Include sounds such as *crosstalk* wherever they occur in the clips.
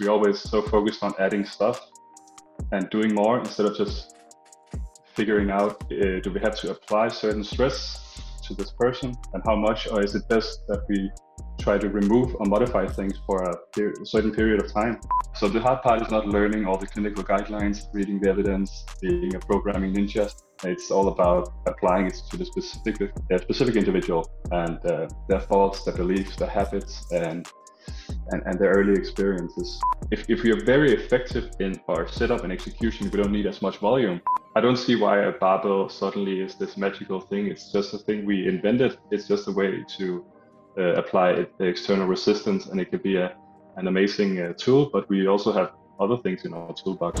we always so focused on adding stuff and doing more instead of just figuring out uh, do we have to apply certain stress to this person and how much, or is it best that we try to remove or modify things for a, a certain period of time? So the hard part is not learning all the clinical guidelines, reading the evidence, being a programming ninja. It's all about applying it to the specific, uh, specific individual and uh, their thoughts, their beliefs, their habits, and and, and their early experiences. If, if we are very effective in our setup and execution, we don't need as much volume. I don't see why a barbell suddenly is this magical thing. It's just a thing we invented. It's just a way to uh, apply the external resistance, and it could be a, an amazing uh, tool. But we also have other things in our toolbox.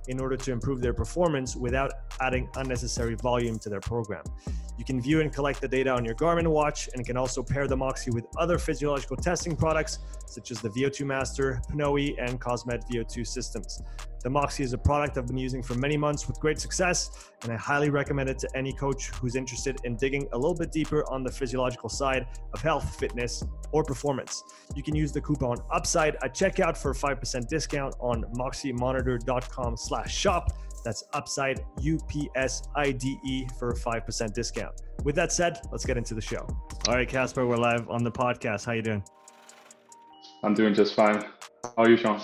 in order to improve their performance without adding unnecessary volume to their program. You can view and collect the data on your Garmin watch and can also pair the Moxy with other physiological testing products such as the VO2 Master, Pnoe, and COSMED VO2 systems. The Moxy is a product I've been using for many months with great success, and I highly recommend it to any coach who's interested in digging a little bit deeper on the physiological side of health, fitness, or performance. You can use the coupon UPSIDE at checkout for a 5% discount on moxymonitor.com slash shop. That's UPSIDE, U-P-S-I-D-E for a 5% discount. With that said, let's get into the show. All right, Casper, we're live on the podcast. How you doing? I'm doing just fine. How are you, Sean?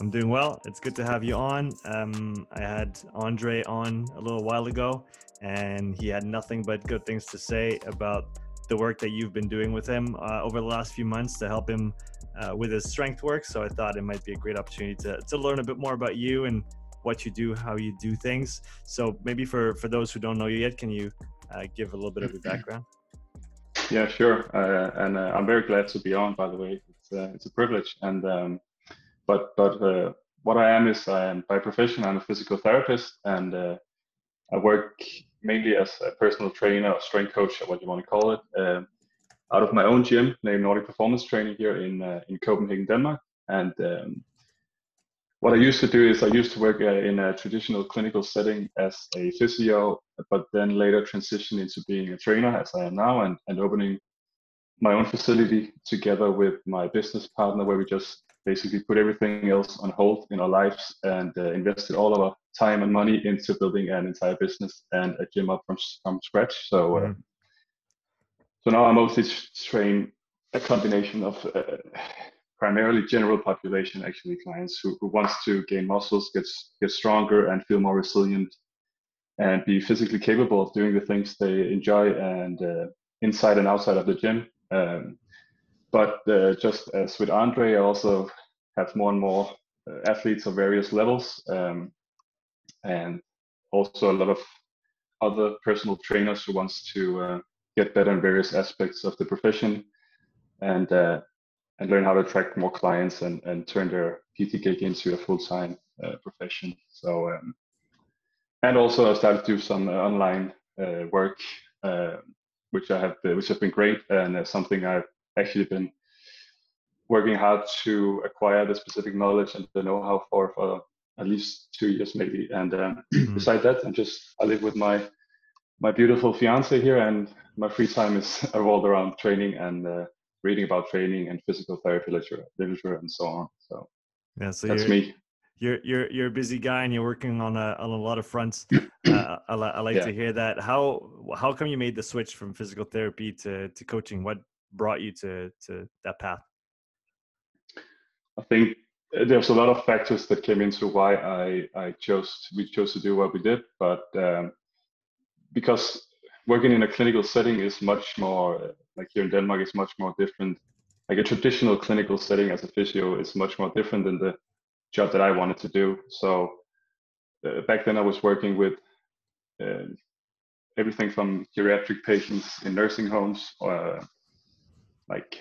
I'm doing well. It's good to have you on. Um, I had Andre on a little while ago, and he had nothing but good things to say about the work that you've been doing with him uh, over the last few months to help him uh, with his strength work. So I thought it might be a great opportunity to, to learn a bit more about you and what you do, how you do things. So maybe for, for those who don't know you yet, can you uh, give a little bit of your background? Yeah, sure. Uh, and uh, I'm very glad to be on, by the way. It's, uh, it's a privilege. And um, but but uh, what I am is I am by profession I'm a physical therapist and uh, I work mainly as a personal trainer or strength coach or what you want to call it uh, out of my own gym named Nordic Performance Training here in in Copenhagen, Denmark. And um, what I used to do is I used to work uh, in a traditional clinical setting as a physio, but then later transitioned into being a trainer as I am now and, and opening my own facility together with my business partner where we just basically put everything else on hold in our lives and uh, invested all of our time and money into building an entire business and a gym up from from scratch. So, uh, mm-hmm. so now I mostly train a combination of uh, primarily general population actually clients who, who wants to gain muscles, get get stronger, and feel more resilient, and be physically capable of doing the things they enjoy and uh, inside and outside of the gym. Um, but uh, just as with Andre, I also have more and more uh, athletes of various levels, um, and also a lot of other personal trainers who wants to uh, get better in various aspects of the profession, and uh, and learn how to attract more clients and and turn their PT gig into a full time uh, profession. So. Um, and also, I started to do some uh, online work, which I have, which has been great, and something I've actually been working hard to acquire the specific knowledge and the know-how for for at least two years maybe. And um, *clears throat* mm-hmm. beside that, I'm just I live with my my beautiful fiance here, and my free time is *laughs* revolved around training and uh, reading about training and physical therapy literature, literature and so on. So yeah, so that's me. You're you're you're a busy guy and you're working on a on a lot of fronts. *clears throat* Uh, I, I like yeah. to hear that. How how come you made the switch from physical therapy to to coaching? What brought you to to that path? I think there's a lot of factors that came into why I, I chose we chose to do what we did, but um, because working in a clinical setting is much more like here in Denmark is much more different. Like a traditional clinical setting as a physio is much more different than the job that I wanted to do. So uh, back then I was working with uh, everything from geriatric patients in nursing homes, uh, like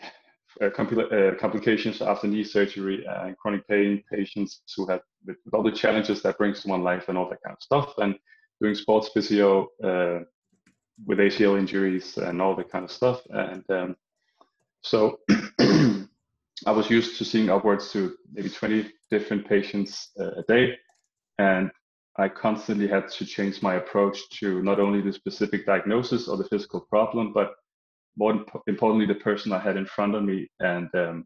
uh, compl- uh, complications after knee surgery and chronic pain patients who with, with, all the challenges that brings to one life and all that kind of stuff, and doing sports physio uh, with ACL injuries and all that kind of stuff. And um, so *clears throat* I was used to seeing upwards to maybe 20 different patients uh, a day. And I constantly had to change my approach to not only the specific diagnosis or the physical problem, but more importantly, the person I had in front of me. And um,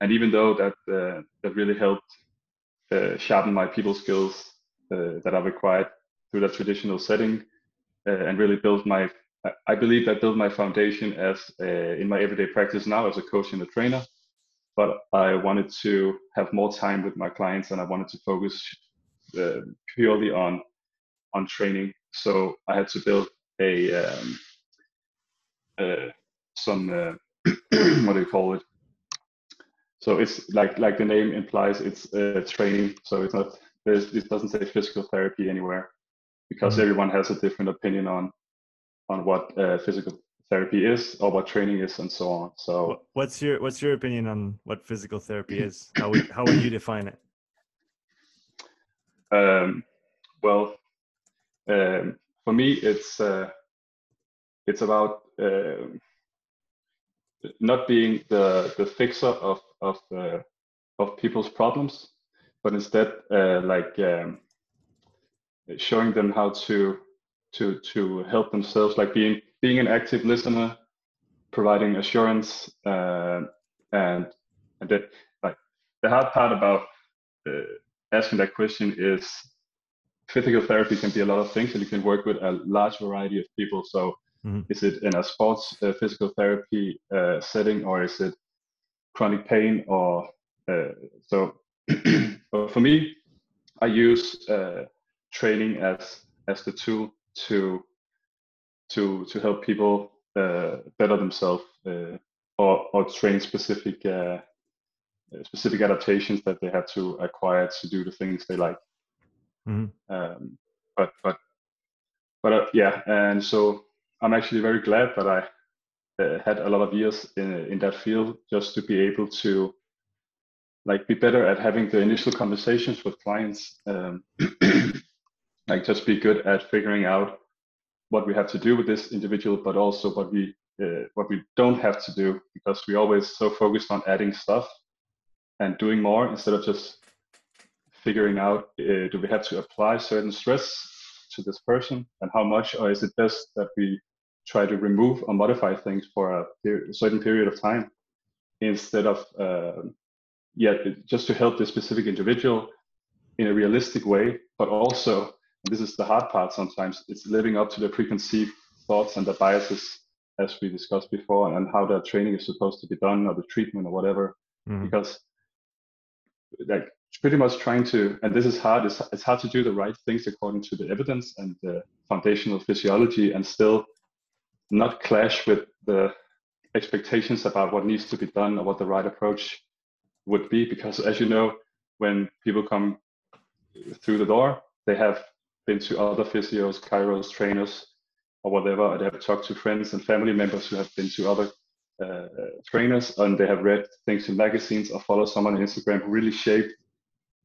and even though that uh, that really helped uh, sharpen my people skills uh, that I required through that traditional setting, and really build my I believe that built my foundation as a, in my everyday practice now as a coach and a trainer. But I wanted to have more time with my clients, and I wanted to focus uh, purely on on training. So I had to build a um, uh, some uh, *clears throat* what do you call it? So it's like like the name implies, it's uh, training. So it's not it doesn't say physical therapy anywhere because mm-hmm. everyone has a different opinion on on what uh, physical therapy is or what training is and so on. So what's your what's your opinion on what physical therapy is? *clears throat* How would how would you define it? Um, well, um, for me, it's uh, it's about uh, not being the the fixer of of uh, of people's problems, but instead uh, like um, showing them how to to to help themselves, like being being an active listener, providing assurance, uh, and and that like the hard part about uh, asking that question is physical therapy can be a lot of things, and you can work with a large variety of people. So, mm-hmm. is it in a sports uh, physical therapy uh, setting, or is it chronic pain, or uh, so? *clears throat* for me, I use uh, training as as the tool to to to help people uh, better themselves uh, or or train specific uh, specific adaptations that they have to acquire to do the things they like. Mm-hmm. Um, but but but uh, yeah, and so I'm actually very glad that I uh, had a lot of years in in that field just to be able to like be better at having the initial conversations with clients um, *clears throat* like just be good at figuring out what we have to do with this individual, but also what we uh, what we don't have to do because we're always so focused on adding stuff and doing more instead of just figuring out uh, do we have to apply certain stress to this person and how much, or is it best that we try to remove or modify things for a, a certain period of time instead of uh, yeah just to help the specific individual in a realistic way, but also this is the hard part sometimes. It's living up to the preconceived thoughts and the biases as we discussed before and how the training is supposed to be done or the treatment or whatever. Mm-hmm. because like pretty much trying to and this is hard it's, it's hard to do the right things according to the evidence and the foundational physiology and still not clash with the expectations about what needs to be done or what the right approach would be. Because as you know when people come through the door they have been to other physios, chiros, trainers, or whatever. They have talked to friends and family members who have been to other uh, trainers, and they have read things in magazines or follow someone on Instagram who really shaped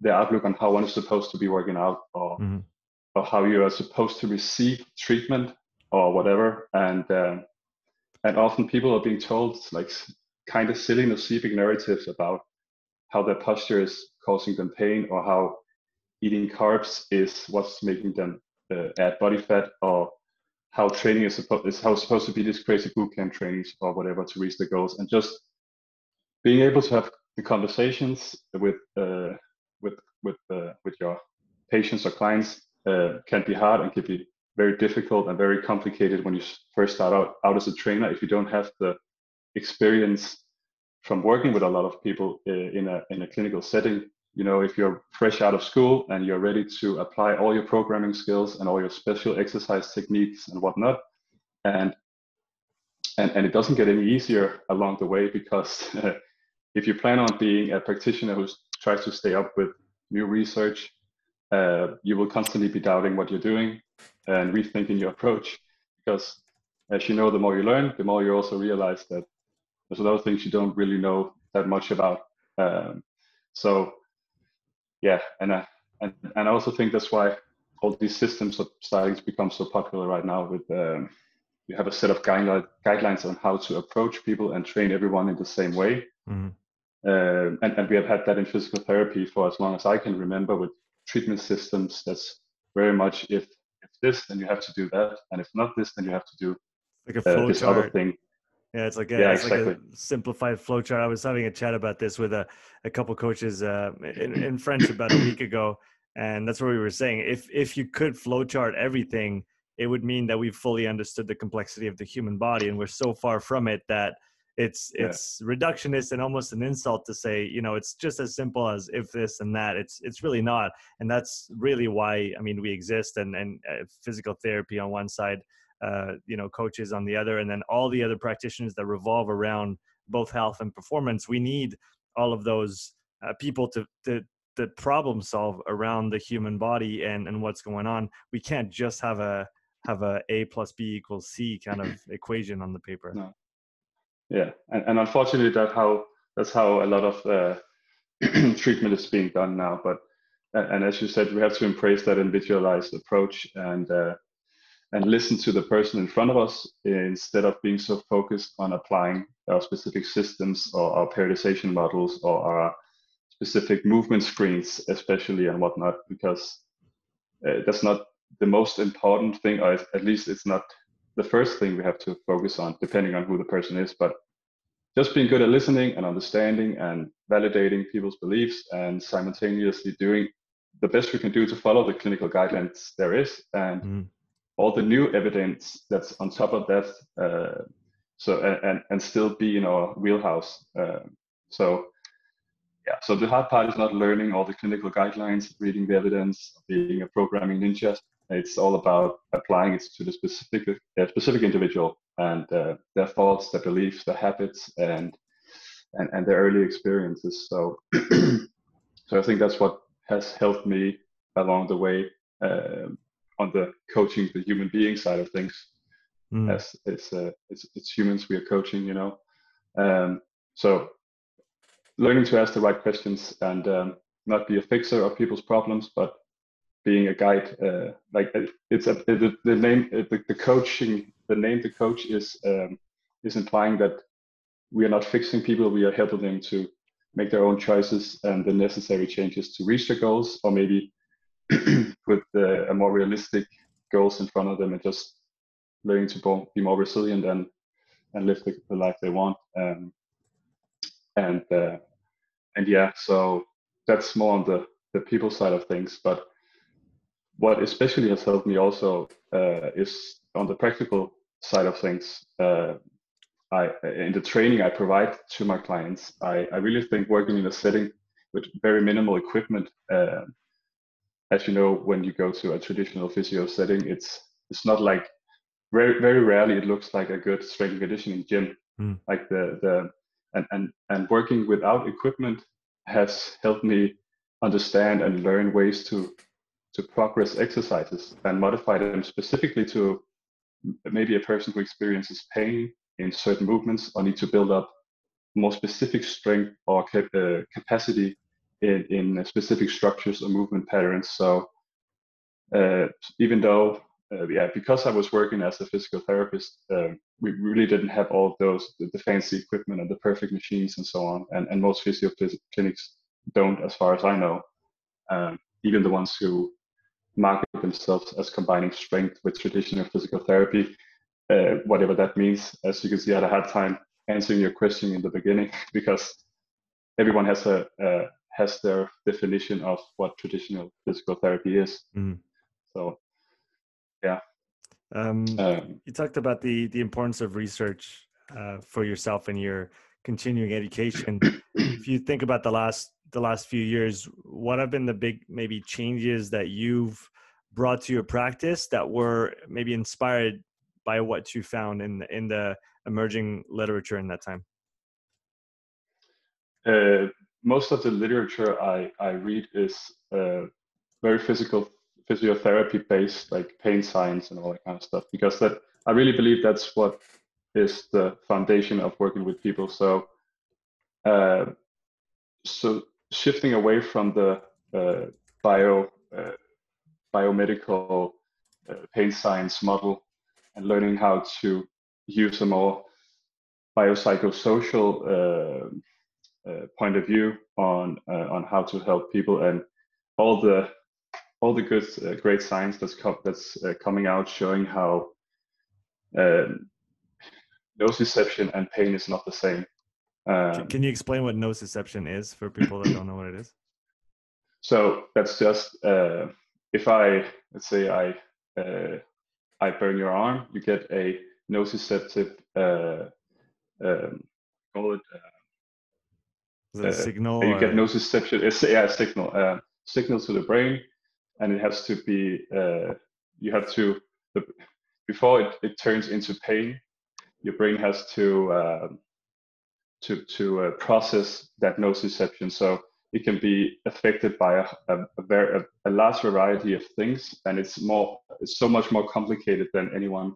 their outlook on how one is supposed to be working out, or mm-hmm. or how you are supposed to receive treatment or whatever. And um, and often people are being told like kind of silly, nocebic narratives about how their posture is causing them pain or how eating carbs is what's making them uh, add body fat or how training is supposed is how supposed to be this crazy bootcamp trainings or whatever to reach the goals and just being able to have the conversations with uh, with with uh, with your patients or clients uh, can be hard and can be very difficult and very complicated when you first start out, out as a trainer if you don't have the experience from working with a lot of people uh, in a in a clinical setting. You know, if you're fresh out of school and you're ready to apply all your programming skills and all your special exercise techniques and whatnot, and and, and it doesn't get any easier along the way because *laughs* if you plan on being a practitioner who tries to stay up with new research, uh, you will constantly be doubting what you're doing and rethinking your approach because as you know, the more you learn, the more you also realize that there's a lot of things you don't really know that much about. Um, so, yeah, and I, and and I also think that's why all these systems are starting to become so popular right now. With um, you have a set of guidelines guidelines on how to approach people and train everyone in the same way. Mm-hmm. Uh, and, and we have had that in physical therapy for as long as I can remember with treatment systems. That's very much if if this, then you have to do that, and if not this, then you have to do like uh, this chart. other thing. Yeah, it's like a, yeah, it's exactly. like a simplified flow chart. I was having a chat about this with a, a couple coaches uh, in, *clears throat* in French about a week ago, and that's what we were saying. If if you could flow chart everything, it would mean that we've fully understood the complexity of the human body, and we're so far from it that it's yeah. it's reductionist and almost an insult to say you know it's just as simple as if this and that it's it's really not and that's really why i mean we exist and and uh, physical therapy on one side uh, you know coaches on the other and then all the other practitioners that revolve around both health and performance we need all of those uh, people to to to problem solve around the human body and and what's going on. We can't just have a have a a plus b equals c kind of *clears throat* equation on the paper. No. Yeah and, and unfortunately that how that's how a lot of uh, *clears throat* treatment is being done now but and as you said we have to embrace that individualized approach and uh, and listen to the person in front of us instead of being so focused on applying our specific systems or our periodization models or our specific movement screens especially and whatnot because uh, that's not the most important thing or at least it's not the first thing we have to focus on, depending on who the person is. But just being good at listening and understanding and validating people's beliefs and simultaneously doing the best we can do to follow the clinical guidelines there is and mm. All the new evidence that's on top of that. Uh, so and and still be in our wheelhouse. Uh, so yeah, so the hard part is not learning all the clinical guidelines, reading the evidence, being a programming ninja. It's all about applying it to the specific uh, specific individual and uh, their thoughts, their beliefs, their habits, and and, and their early experiences. So *clears throat* so I think that's what has helped me along the way uh, on the coaching the human being side of things. Mm. As it's, uh, it's it's humans we are coaching, you know. Um, so learning to ask the right questions and um, not be a fixer of people's problems, but being a guide. Uh, like it's a, the, the name, uh, the, the coaching, the name the coach is um, is implying that we are not fixing people. We are helping them to make their own choices and the necessary changes to reach their goals, or maybe *clears throat* put a more realistic goals in front of them and just learning to be more resilient and and live the, the life they want. Um, and uh, and yeah, so that's more on the the people side of things. But what especially has helped me also uh, is on the practical side of things. Uh, I, in the training I provide to my clients, I, I really think working in a setting with very minimal equipment, uh, as you know, when you go to a traditional physio setting, it's it's not like very very rarely it looks like a good strength and conditioning gym. Mm. Like the the and and and working without equipment has helped me understand and learn ways to to progress exercises and modify them specifically to maybe a person who experiences pain in certain movements or need to build up more specific strength or cap- uh, capacity in, in specific structures or movement patterns. So uh, even though, uh, yeah, because I was working as a physical therapist, uh, we really didn't have all those, the, the, fancy equipment and the perfect machines and so on. And, and most physio clinics don't, as far as I know. Um, even the ones who market themselves as combining strength with traditional physical therapy, uh, whatever that means. As you can see, I had a hard time answering your question in the beginning *laughs* because everyone has a uh, has their definition of what traditional physical therapy is. Mm. So, yeah. Um, um, you talked about the the importance of research uh, for yourself and your continuing education. *clears throat* if you think about the last the last few years, what have been the big maybe changes that you've brought to your practice that were maybe inspired by what you found in the, in the emerging literature in that time? Uh, most of the literature I, I read is uh, very physical physiotherapy based, like pain science and all that kind of stuff, because that I really believe that's what is the foundation of working with people. So, uh, so shifting away from the uh, bio uh, biomedical uh, pain science model and learning how to use a more biopsychosocial uh, point of view on on how to help people and all the all the good great science that's co- that's coming out showing how um, nociception and pain is not the same. Um, Can you explain what nociception is for people that don't know what it is? *clears throat* So that's just uh, if I let's say I uh, I burn your arm, you get a nociceptive uh, um, call it. Uh, signal. You or? get nociception. It's yeah, a signal. Uh, signal to the brain, and it has to be. Uh, you have to the, before it, it turns into pain. Your brain has to um, to to uh, process that nociception. So it can be affected by a, a, a very a, a, large variety of things, and it's more it's so much more complicated than anyone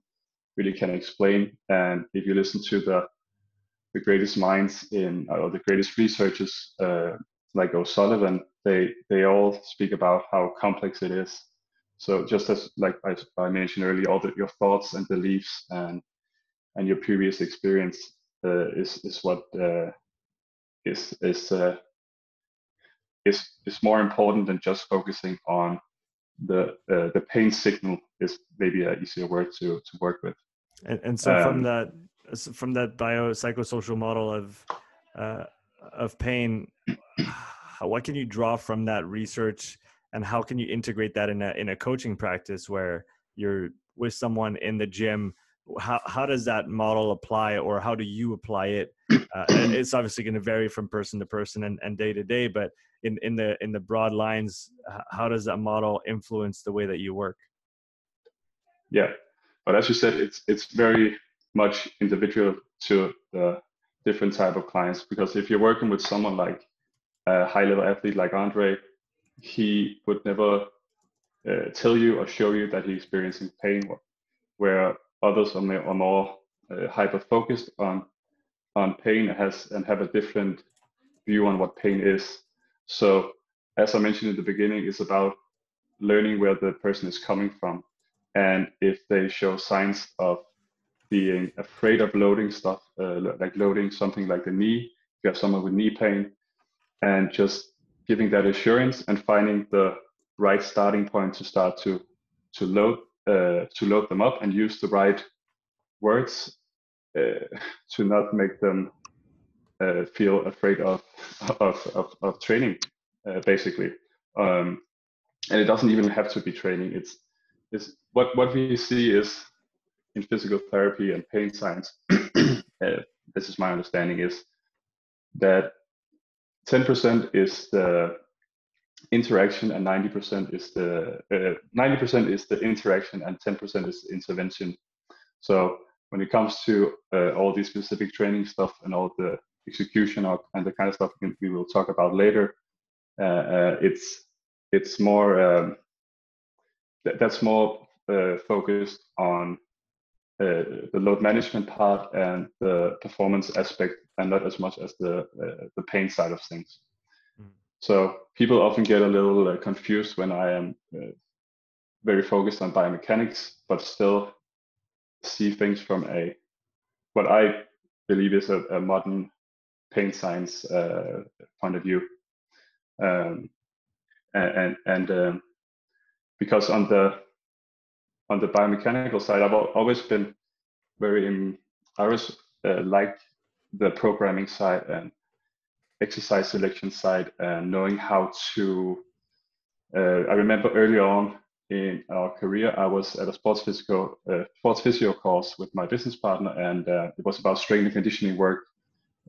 really can explain. And if you listen to the the greatest minds in or the greatest researchers uh, like O'Sullivan, they they all speak about how complex it is. So just as like I, I mentioned earlier, all the, your thoughts and beliefs and and your previous experience uh, is is what uh, is is uh, is is more important than just focusing on the uh, the pain signal is maybe an easier word to to work with. And, and so um, from that from that biopsychosocial model of uh, of pain, what can you draw from that research, and how can you integrate that in a in a coaching practice where you're with someone in the gym? How how does that model apply or how do you apply it? Uh, it's obviously going to vary from person to person and, and day to day but in in the in the broad lines how does that model influence the way that you work? Yeah. But as you said it's it's very much individual to the different type of clients because if you're working with someone like a high level athlete like andre he would never uh, tell you or show you that he's experiencing pain where others are are more uh, hyper focused on on pain has and have a different view on what pain is. So as i mentioned in the beginning it's about learning where the person is coming from and if they show signs of being afraid of loading stuff uh, like loading something like the knee if you have someone with knee pain and just giving that assurance and finding the right starting point to start to to load uh, to load them up and use the right words uh, *laughs* to not make them uh, feel afraid of of of, of training, uh, basically. Um, and it doesn't even have to be training. It's it's what what we see is in physical therapy and pain science. *clears throat* Uh, this is my understanding is that 10% is the interaction and 90% is the uh, 90% is the interaction and 10% is intervention so when it comes to uh, all the specific training stuff and all the execution of, and the kind of stuff we will talk about later uh, uh it's it's more um, th- that's more uh, focused on uh, the load management part and the performance aspect and not as much as the the pain side of things so people often get a little uh, confused when I am uh, very focused on biomechanics, but still see things from a what I believe is a, a modern pain science uh, point of view. Um, and and um, because on the on the biomechanical side, I've always been very in, I always uh, like the programming side and exercise selection side and knowing how to. Uh, I remember early on in our career, I was at a sports physical uh, sports physio course with my business partner, and uh, it was about strength and conditioning work.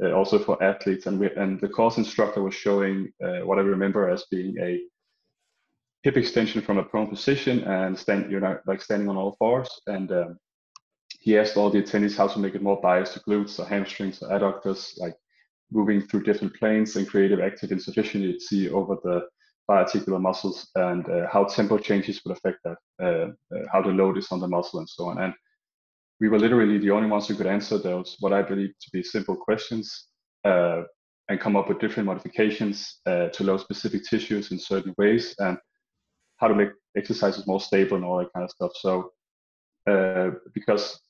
uh, also for athletes. And we, and the course instructor was showing uh, what I remember as being a hip extension from a prone position and stand, you're not like standing on all fours. And um, he asked all the attendees how to make it more biased to glutes or hamstrings or adductors, like moving through different planes and creative active insufficiency over the biarticular muscles and uh, how tempo changes would affect that, uh, uh, how the load is on the muscle and so on. And we were literally the only ones who could answer those, what I believe to be simple questions, uh, and come up with different modifications uh, to load specific tissues in certain ways, and how to make exercises more stable and all that kind of stuff. So, uh, because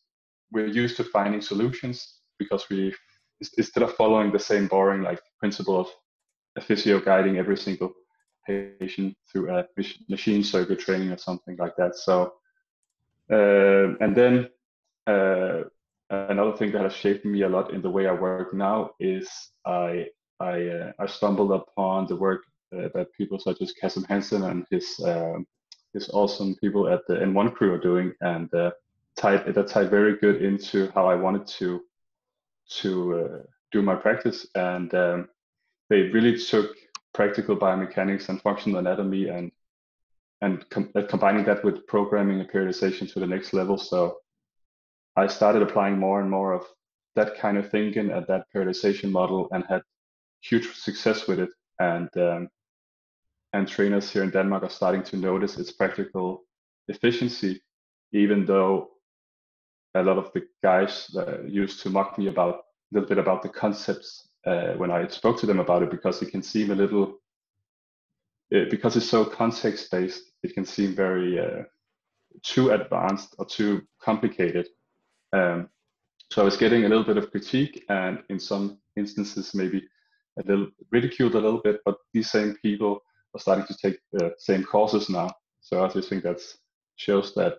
we're used to finding solutions, because we instead of following the same boring like principle of a physio guiding every single patient through a machine circuit training or something like that. So, uh, and then uh, another thing that has shaped me a lot in the way I work now is I I, uh, I stumbled upon the work that people such as Kassem Hanson and his um, his awesome people at the N1 crew are doing, and uh, tied that tied very good into how I wanted to to uh, do my practice, and um, they really took practical biomechanics and functional anatomy and and com- combining that with programming and periodization to the next level. So I started applying more and more of that kind of thinking at that periodization model and had huge success with it. And um, and trainers here in Denmark are starting to notice its practical efficiency, even though a lot of the guys uh, used to mock me about a little bit about the concepts uh, when I spoke to them about it because it can seem a little uh, because it's so context based it can seem very uh, too advanced or too complicated. Um, so I was getting a little bit of critique and in some instances maybe a little ridiculed a little bit, but these same people are starting to take the same courses now. So I just think that shows that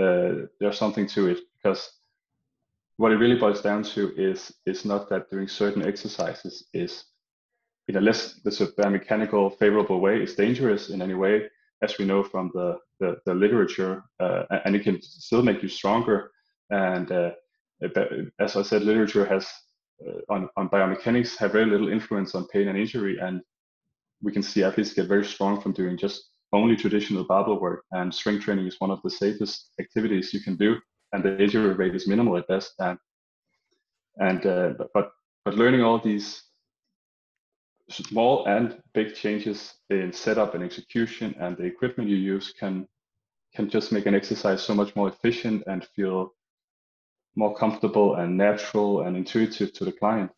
uh, there's something to it because what it really boils down to is is not that doing certain exercises is in a less this a mechanical favorable way is dangerous in any way as we know from the the, the literature uh, and it can still make you stronger and uh, as I said, literature has uh, on, on biomechanics have very little influence on pain and injury. And we can see athletes get very strong from doing just only traditional barbell work. And strength training is one of the safest activities you can do. And the injury rate is minimal at best. And, and uh, but, but learning all these small and big changes in setup and execution and the equipment you use can can just make an exercise so much more efficient and feel more comfortable and natural and intuitive to the client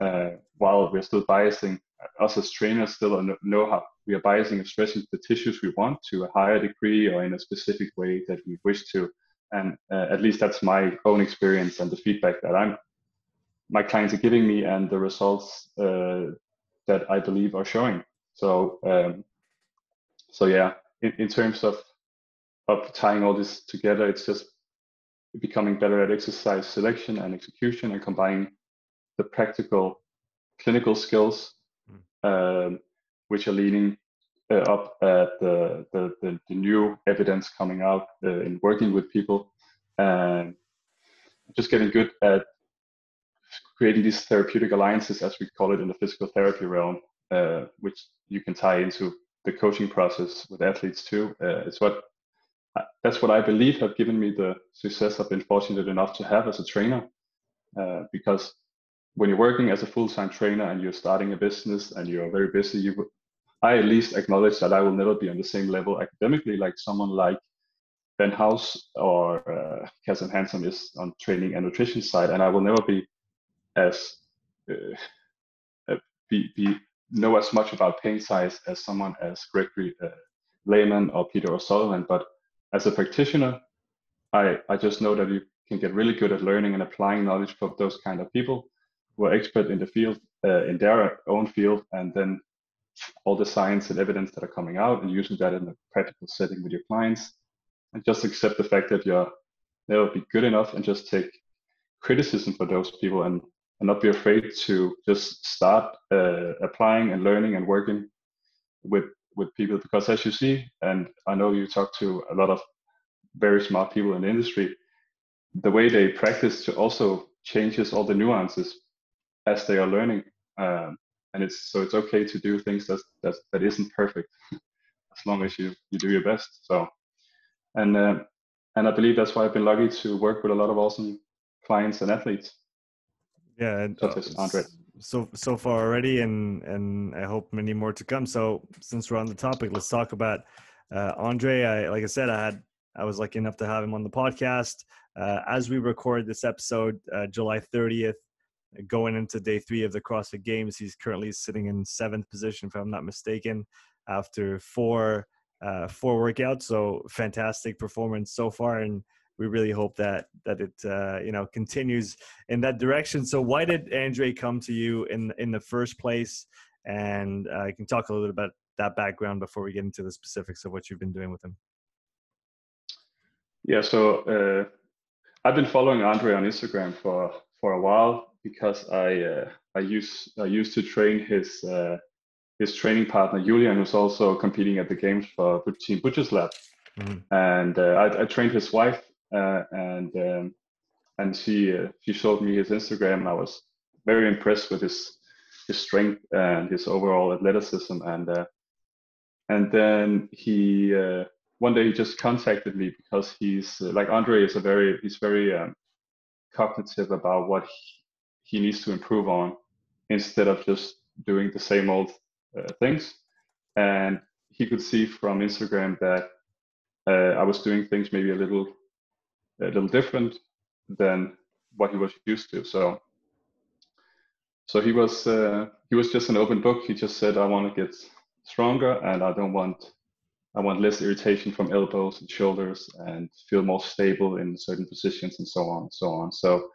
uh, while we're still biasing us as trainers still know how we are biasing and stressing the tissues we want to a higher degree or in a specific way that we wish to and uh, at least that's my own experience and the feedback that i'm my clients are giving me and the results uh, that i believe are showing so um, so yeah in, in terms of of tying all this together it's just becoming better at exercise selection and execution and combining the practical clinical skills. Um, which are leaning uh, up at the, the, the, the, new evidence coming out uh, in working with people and just getting good at creating these therapeutic alliances, as we call it in the physical therapy realm, uh, which you can tie into the coaching process with athletes too. Uh, it's what that's what I believe have given me the success I've been fortunate enough to have as a trainer. Uh, because when you're working as a full-time trainer and you're starting a business and you're very busy, you I at least acknowledge that I will never be on the same level academically like someone like Ben House or uh, Kassem Hanson is on training and nutrition side, and I will never be as uh, uh be, be know as much about pain science as someone as Gregory uh, Lehman or Peter O'Sullivan, but as a practitioner, I, I just know that you can get really good at learning and applying knowledge from those kind of people who are expert in the field, uh, in their own field, and then all the science and evidence that are coming out and using that in a practical setting with your clients. And just accept the fact that you're never be good enough and just take criticism for those people and, and not be afraid to just start uh, applying and learning and working with with people because as you see and i know you talk to a lot of very smart people in the industry the way they practice to also changes all the nuances as they are learning. Um, and it's so it's okay to do things that that, that isn't perfect, *laughs* as long as you you do your best. So, and uh, and I believe that's why I've been lucky to work with a lot of awesome clients and athletes. Yeah, and, such as uh, Andre. So so far already, and and I hope many more to come. So since we're on the topic, let's talk about uh, Andre. I like I said, I had I was lucky enough to have him on the podcast. Uh, as we record this episode, uh, July 30th, going into day three of the CrossFit Games, he's currently sitting in seventh position, if I'm not mistaken, after four uh, four workouts. So fantastic performance so far, and we really hope that that it uh, you know continues in that direction. So why did Andre come to you in in the first place? And uh, you can talk a little bit about that background before we get into the specifics of what you've been doing with him. Yeah, so uh, I've been following Andre on Instagram for for a while because I uh, I use I used to train his uh, his training partner Julian, who's also competing at the games for Team Butcher's Lab, mm-hmm. and uh, I, I, trained his wife, uh, and um, and she uh, she showed me his Instagram, and I was very impressed with his his strength and his overall athleticism, and and then he one day he just contacted me because he's uh, like Andre is a very he's very um, cognitive about what he, needs to improve on instead of just doing the same old uh, things. And he could see from Instagram that uh, I was doing things maybe a little a little different than what he was used to. So so he was uh, he was just an open book. He just said I want to get stronger and I don't want I want less irritation from elbows and shoulders and feel more stable in certain positions and so on and so on. So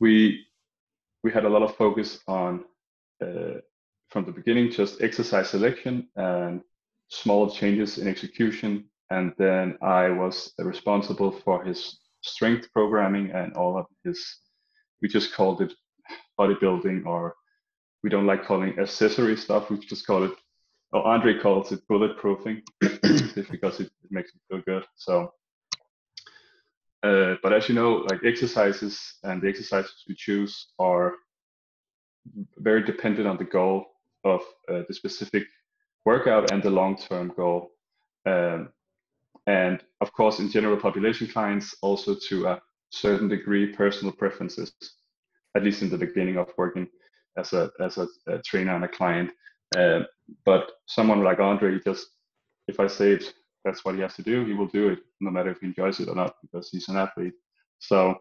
we we had a lot of focus on uh, from the beginning just exercise selection and small changes in execution and then I was responsible for his strength programming and all of his we just called it bodybuilding or we don't like calling accessory stuff we just call it oh, Andre calls it bulletproofing *clears throat* because it, it, makes me feel good. So, uh, but as you know, like exercises and the exercises we choose are very dependent on the goal of uh, the specific workout and the long-term goal. Um, and of course, in general population clients, also to a certain degree, personal preferences, at least in the beginning of working as a as a, a trainer and a client. Uh, but someone like Andre, just if I say it, that's what he has to do, he will do it, no matter if he enjoys it or not, because he's an athlete. So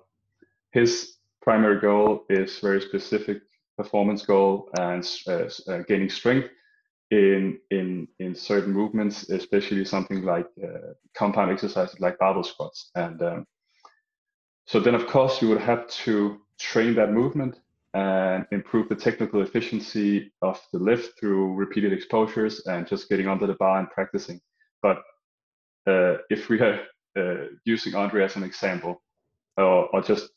his primary goal is very specific performance goal and uh, uh, gaining strength in in in certain movements, especially something like uh, compound exercises like barbell squats. And um, so then, of course, you would have to train that movement and improve the technical efficiency of the lift through repeated exposures and just getting under the bar and practicing. But if we are uh, using Andre as an example, or, or just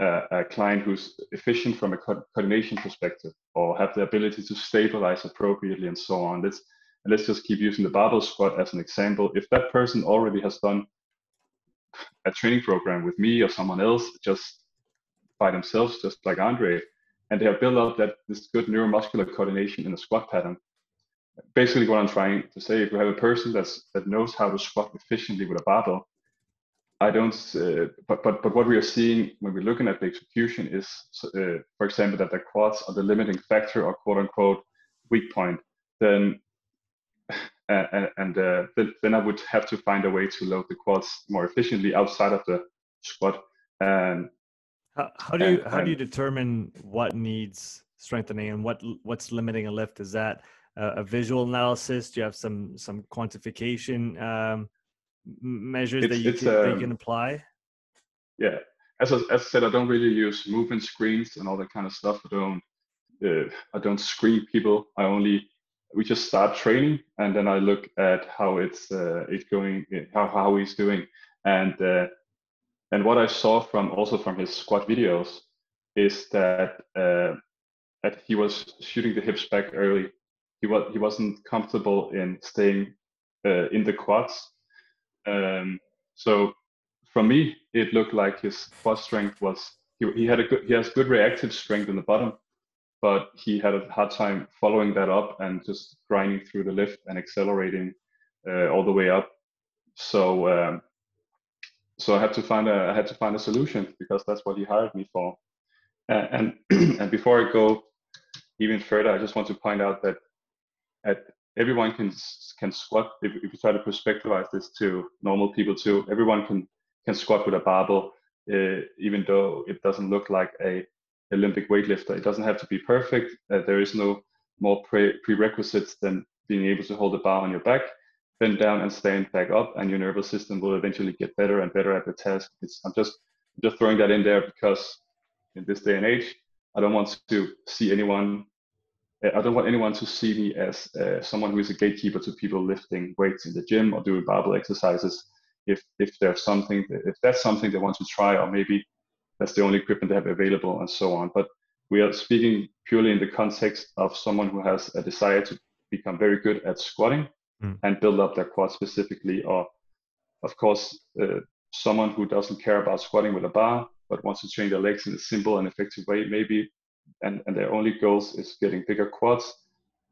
uh, a client who's efficient from a co- coordination perspective, or have the ability to stabilize appropriately and so on, let's let's just keep using the barbell squat as an example. If that person already has done a training program with me or someone else, just by themselves, just like Andre, and they have built up that this good neuromuscular coordination in the squat pattern. Basically, what I'm trying to say, if you have a person that's that knows how to squat efficiently with a barbell, I don't. Uh, but but but what we are seeing when we're looking at the execution is, uh, for example, that the quads are the limiting factor or quote unquote weak point. Then *sighs* and, and uh, then I would have to find a way to load the quads more efficiently outside of the squat. And how, how do you how do you determine what needs strengthening and what what's limiting a lift? Is that a, a visual analysis? Do you have some some quantification um, measures it's, that, you can, um, that you can apply? Yeah, as I, as I said, I don't really use movement screens and all that kind of stuff. I don't uh, I don't screen people. I only we just start training and then I look at how it's uh, it's going, how how he's doing, and uh, and what I saw from also from his squat videos is that uh, that he was shooting the hips back early. He was he wasn't comfortable in staying uh, in the quads. Um, so for me, it looked like his quad strength was he, he had a good he has good reactive strength in the bottom, but he had a hard time following that up and just grinding through the lift and accelerating uh, all the way up. So um, so I had to find a I had to find a solution because that's what he hired me for. and *clears throat* and before I go even further, I just want to point out that at everyone can can squat if, if you try to perspectivize this to normal people too everyone can can squat with a barbell uh, even though it doesn't look like a olympic weightlifter. It doesn't have to be perfect uh, there is no more pre- prerequisites than being able to hold the bar on your back bend down and stand back up and your nervous system will eventually get better and better at the task. It's, i'm just just throwing that in there because in this day and age i don't want to see anyone I don't want anyone to see me as uh, someone who is a gatekeeper to people lifting weights in the gym or doing barbell exercises. If if there's something, if that's something they want to try, or maybe that's the only equipment they have available, and so on. But we are speaking purely in the context of someone who has a desire to become very good at squatting mm. and build up their quad specifically, or of course, uh, someone who doesn't care about squatting with a bar but wants to train their legs in a simple and effective way. Maybe and, and their only goals is getting bigger quads,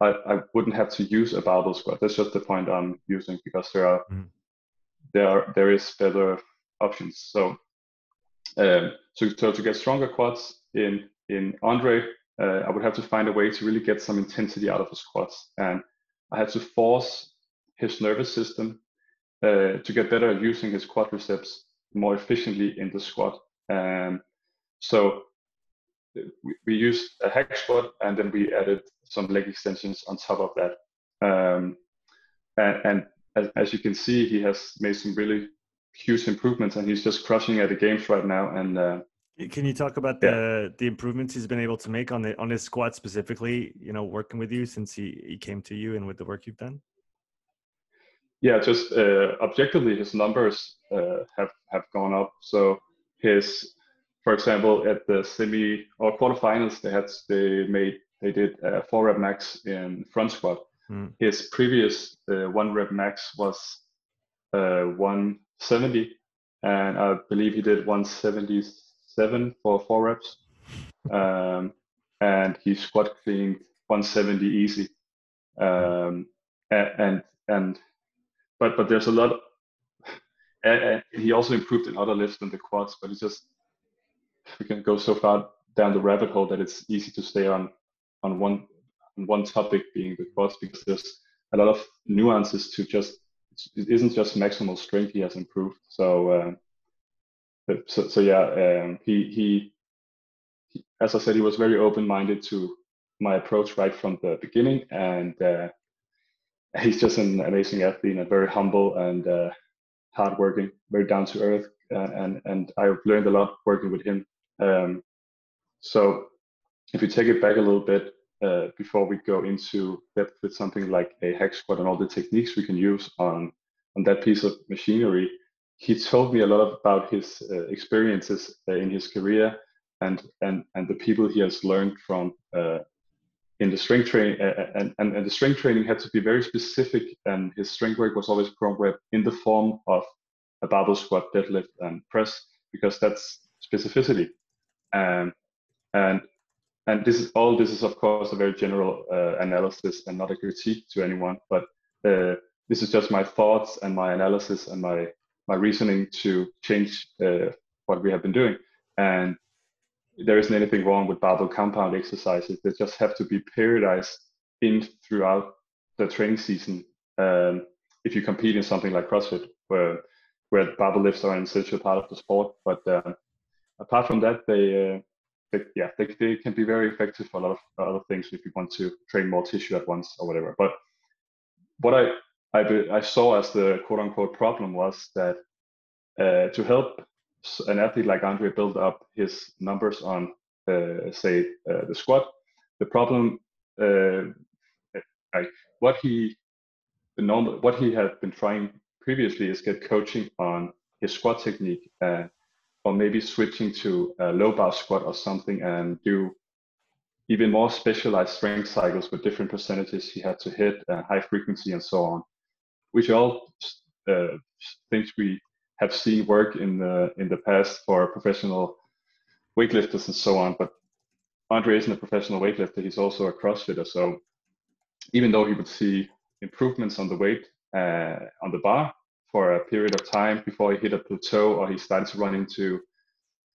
I, I wouldn't have to use a barbell squat. That's just the point I'm using because there are mm. there are there is better options. So um, so, so to get stronger quads in in Andre, uh, I would have to find a way to really get some intensity out of the squats, and I had to force his nervous system uh, to get better at using his quadriceps more efficiently in the squat. Um, so we, we used a hack squat and then we added some leg extensions on top of that. Um, and, and as, as, you can see, he has made some really huge improvements and he's just crushing at the games right now. And uh, can you talk about the yeah. the improvements he's been able to make on the on his squat specifically? You know, working with you since he, he came to you and with the work you've done. Yeah, just uh, objectively, his numbers uh, have have gone up. So his for example, at the semi or quarterfinals, they had they made they did a four rep max in front squat. Mm. His previous uh, one rep max was uh, 170, and I believe he did 177 for four reps. Um, and he squat cleaned 170 easy. Um, and and but but there's a lot. Of, *laughs* and, and he also improved in other lifts than the quads, but it's just we can go so far down the rabbit hole that it's easy to stay on on one on one topic being the quads because there's a lot of nuances to just it isn't just maximal strength he has improved. So um, so, so yeah um, he, he, he as i said he was very open-minded to my approach right from the beginning and uh, he's just an amazing athlete and very humble and uh, hardworking very down to earth uh, and and i've learned a lot working with him um, so if we take it back a little bit uh, before we go into depth with something like a hack squat and all the techniques we can use on on that piece of machinery, he told me a lot about his uh, experiences uh, in his career and and and the people he has learned from uh, in the strength training uh, and, and, and the strength training had to be very specific and his strength work was always programmed in the form of a barbell squat deadlift and press because that's specificity um, and and this is all this is of course a very general uh, analysis and not a critique to anyone, but uh, this is just my thoughts and my analysis and my my reasoning to change uh, what we have been doing. And there isn't anything wrong with barbell compound exercises. They just have to be periodized in throughout the training season. Um, if you compete in something like CrossFit, where where barbell lifts are an essential part of the sport, but um, apart from that, they, uh, they yeah, they, they can be very effective for a lot of other things if you want to train more tissue at once or whatever. But what I I, I saw as the quote unquote problem was that uh, to help an athlete like Andre build up his numbers on, uh, say, uh, the squat, the problem, uh, like what he, the normal, what he had been trying previously is get coaching on his squat technique and or maybe switching to a low bar squat or something and do even more specialized strength cycles with different percentages he had to hit, uh, high frequency, and so on, which all uh, things we have seen work in the in the past for professional weightlifters and so on. But Andre isn't a professional weightlifter; he's also a CrossFitter. So even though he would see improvements on the weight uh, on the bar for a period of time before he hit a plateau or he started to run into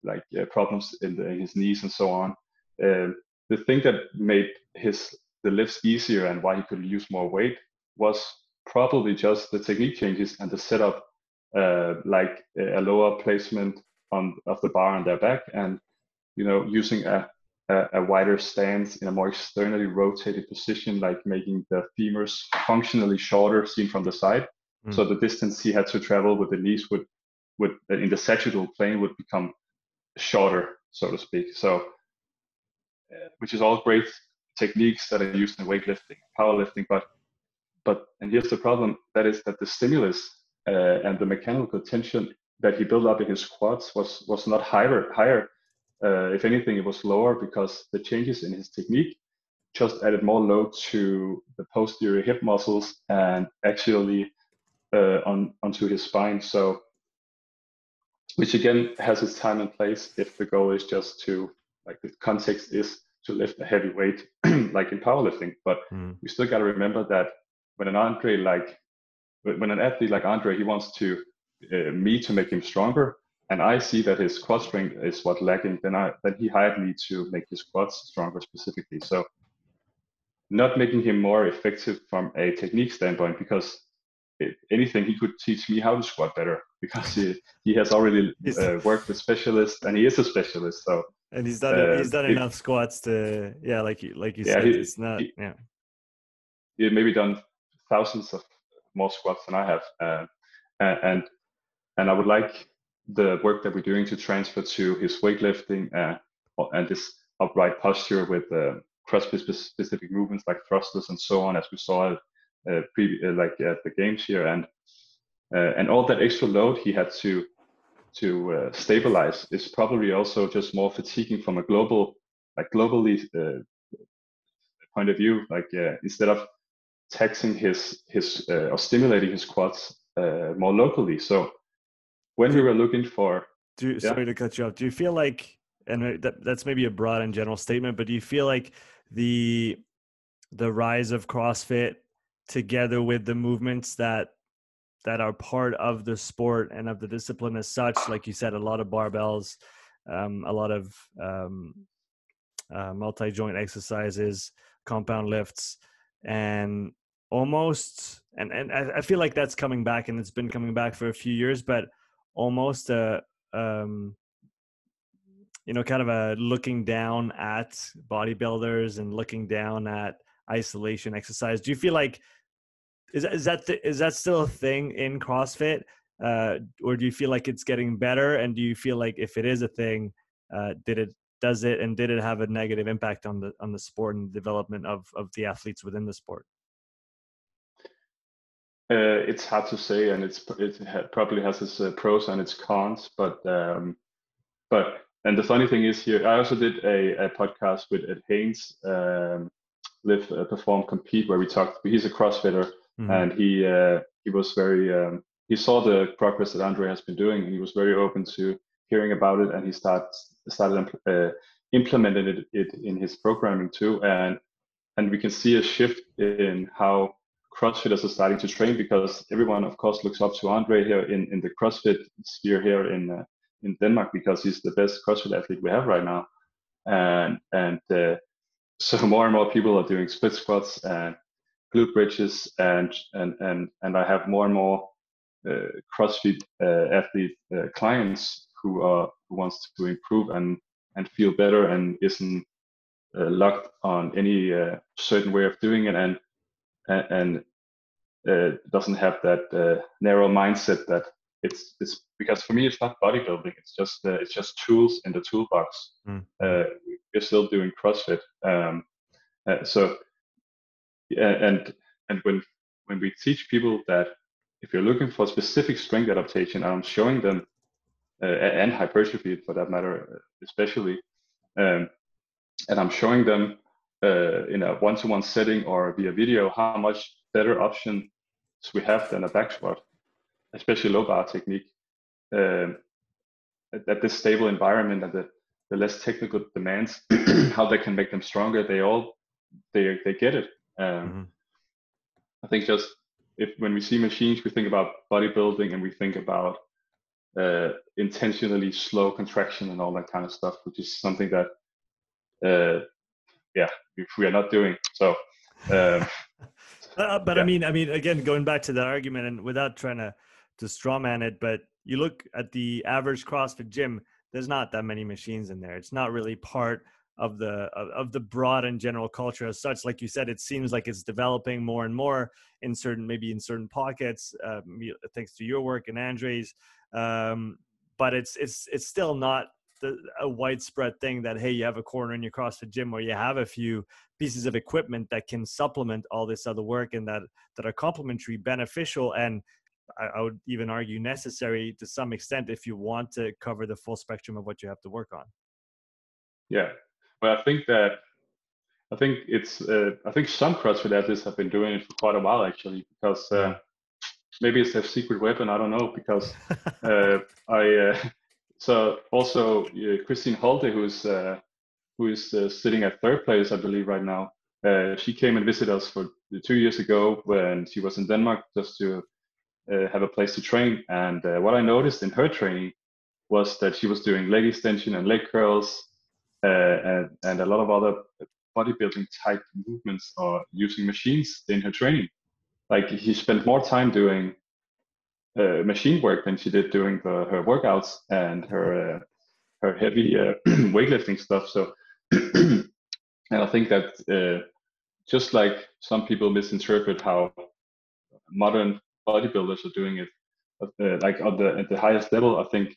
like uh, problems in, the, in, his knees and so on. Uh, the thing that made his the lifts easier and why he could use more weight was probably just the technique changes and the setup, uh, like a lower placement on of the bar on their back, and you know using a, a wider stance in a more externally rotated position, like making the femurs functionally shorter seen from the side. Mm. So the distance he had to travel with the knees would would in the sagittal plane would become shorter, so to speak. So, uh, which is all great techniques that are used in weightlifting, powerlifting, but but and here's the problem: that is that the stimulus uh, and the mechanical tension that he built up in his quads was was not higher. Higher, uh, if anything, it was lower because the changes in his technique just added more load to the posterior hip muscles and actually uh, on onto his spine. So which again has its time and place if the goal is just to like the context is to lift a heavy weight *clears throat* like in powerlifting but mm. we still got to remember that when an andre like when an athlete like andre he wants to uh, me to make him stronger and i see that his quad strength is what lacking then i then he hired me to make his quads stronger specifically so not making him more effective from a technique standpoint because anything he could teach me how to squat better *laughs* because he, he has already *laughs* uh, worked with specialists and he is a specialist. So and he's done uh, he's done it, enough squats to yeah, like you like you yeah, said, he, it's not he, yeah. He maybe done thousands of more squats than I have, uh, and and I would like the work that we're doing to transfer to his weightlifting uh, and this upright posture with uh, CrossFit specific movements like thrusters and so on, as we saw uh, pre- uh, like at the games here, and uh, and all that extra load he had to to uh, stabilize is probably also just more fatiguing from a global like globally uh, point of view. Like uh, instead of taxing his his uh, or stimulating his quads uh, more locally. So when we were looking for do you, yeah. sorry to cut you off. Do you feel like and that, that's maybe a broad and general statement but do you feel like the the rise of crossfit together with the movements that that are part of the sport and of the discipline as such. Like you said, a lot of barbells, um, a lot of um, uh, multi joint exercises, compound lifts, and almost and and I, I, feel like that's coming back and it's been coming back for a few years, but almost a um, you know kind of a looking down at bodybuilders and looking down at isolation exercise. Do you feel like is that is that th- is that still a thing in CrossFit, uh, or do you feel like it's getting better? And do you feel like if it is a thing, uh, did it does it and did it have a negative impact on the on the sport and development of of the athletes within the sport? Uh, it's hard to say, and it's it probably has its uh, pros and its cons. But um, but and the funny thing is here, I also did a, a podcast with Ed Haynes, um, Live, uh, Perform, Compete, where we talked. He's a CrossFitter, mm-hmm. and he uh, he was very um, he saw the progress that Andre has been doing, and he was very open to hearing about it, and he starts started uh, implementing it, it in his programming too, and and we can see a shift in how CrossFitters are starting to train because everyone, of course, looks up to Andre here in, in the CrossFit sphere here in uh, in Denmark because he's the best CrossFit athlete we have right now, and and uh, *laughs* so more and more people are doing split squats and glute bridges and and and and I have more and more uh, CrossFit uh, athlete uh, clients who are who wants to improve and and feel better and isn't uh, locked on any uh, certain way of doing it and and uh, doesn't have that narrow mindset that it's it's because for me it's not bodybuilding it's just it's just tools in the toolbox mm. we're still doing CrossFit um, so and and when when we teach people that if you're looking for specific strength adaptation, I'm showing them uh, and hypertrophy for that matter, especially, um, and I'm showing them uh, in a one-to-one setting or via video how much better options we have than a back squat, especially low bar technique. Um, at, at this stable environment and the the less technical demands, *clears throat* how they can make them stronger. They all they they get it. Um, mm-hmm. I think just if when we see machines, we think about bodybuilding and we think about uh, intentionally slow contraction and all that kind of stuff, which is something that uh, yeah if we are not doing. So. Um, *laughs* uh, but yeah. I mean, I mean, again, going back to that argument, and without trying to to strawman it, but you look at the average CrossFit gym, there's not that many machines in there. It's not really part of the of, the broad and general culture as such. Like you said, it seems like it's developing more and more in certain maybe in certain pockets, uh, thanks to your work and Andre's. Um, but it's it's it's still not the, a widespread thing that hey, you have a corner in your CrossFit gym where you have a few pieces of equipment that can supplement all this other work and that that are complementary, beneficial, and I, I would even argue necessary to some extent if you want to cover the full spectrum of what you have to work on. Yeah, well, I think that I think it's uh, I think some CrossFit athletes have been doing it for quite a while actually because uh, maybe it's their secret weapon. I don't know because *laughs* uh, I uh, so also Christine Holte who's uh, who is uh, sitting at third place I believe right now. she came and visited us for two years ago when she was in Denmark just to have a place to train. And what I noticed in her training was that she was doing leg extension and leg curls and, and a lot of other bodybuilding type movements or using machines in her training. Like he spent more time doing uh, machine work than she did doing the, her workouts and her uh, her heavy uh, *clears throat* weightlifting stuff. So, *clears throat* and I think that uh, just like some people misinterpret how modern bodybuilders are doing it, uh, like at the at the highest level, I think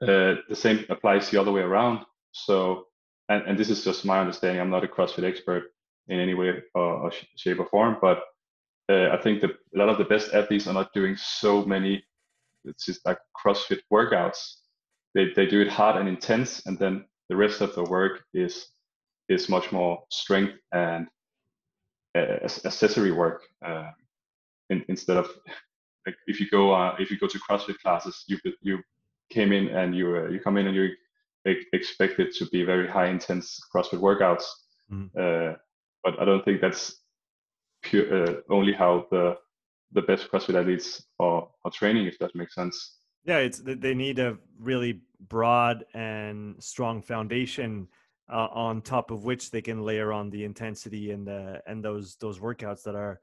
the same applies the other way around. So and, and this is just my understanding. I'm not a CrossFit expert in any way or, or shape or form, but uh, I think that a lot of the best athletes are not doing so many. It's just like CrossFit workouts. They they do it hard and intense, and then the rest of the work is is much more strength and uh, accessory work uh, in, instead of *laughs* like if you go uh, if you go to CrossFit classes, you you came in and you uh, you come in and you expect it to be very high intense CrossFit workouts. Mm. Uh, but I don't think that's pure, uh, only how the the best CrossFit athletes are, are training, if that makes sense. Yeah, it's they need a really broad and strong foundation uh, on top of which they can layer on the intensity and the and those those workouts that are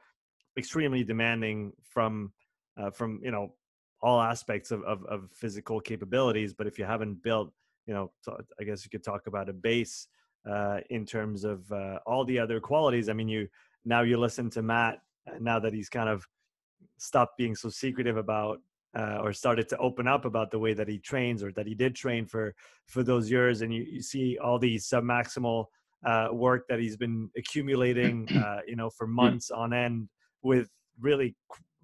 extremely demanding from uh, from you know all aspects of, of, of physical capabilities. But if you haven't built you know, I guess you could talk about a base uh, in terms of uh, all the other qualities. I mean, you now you listen to Mat uh, now that he's kind of stopped being so secretive about uh, or started to open up about the way that he trains or that he did train for for those years, and you, you see all these submaximal uh, work that he's been accumulating, *clears throat* uh, you know, for months on end with really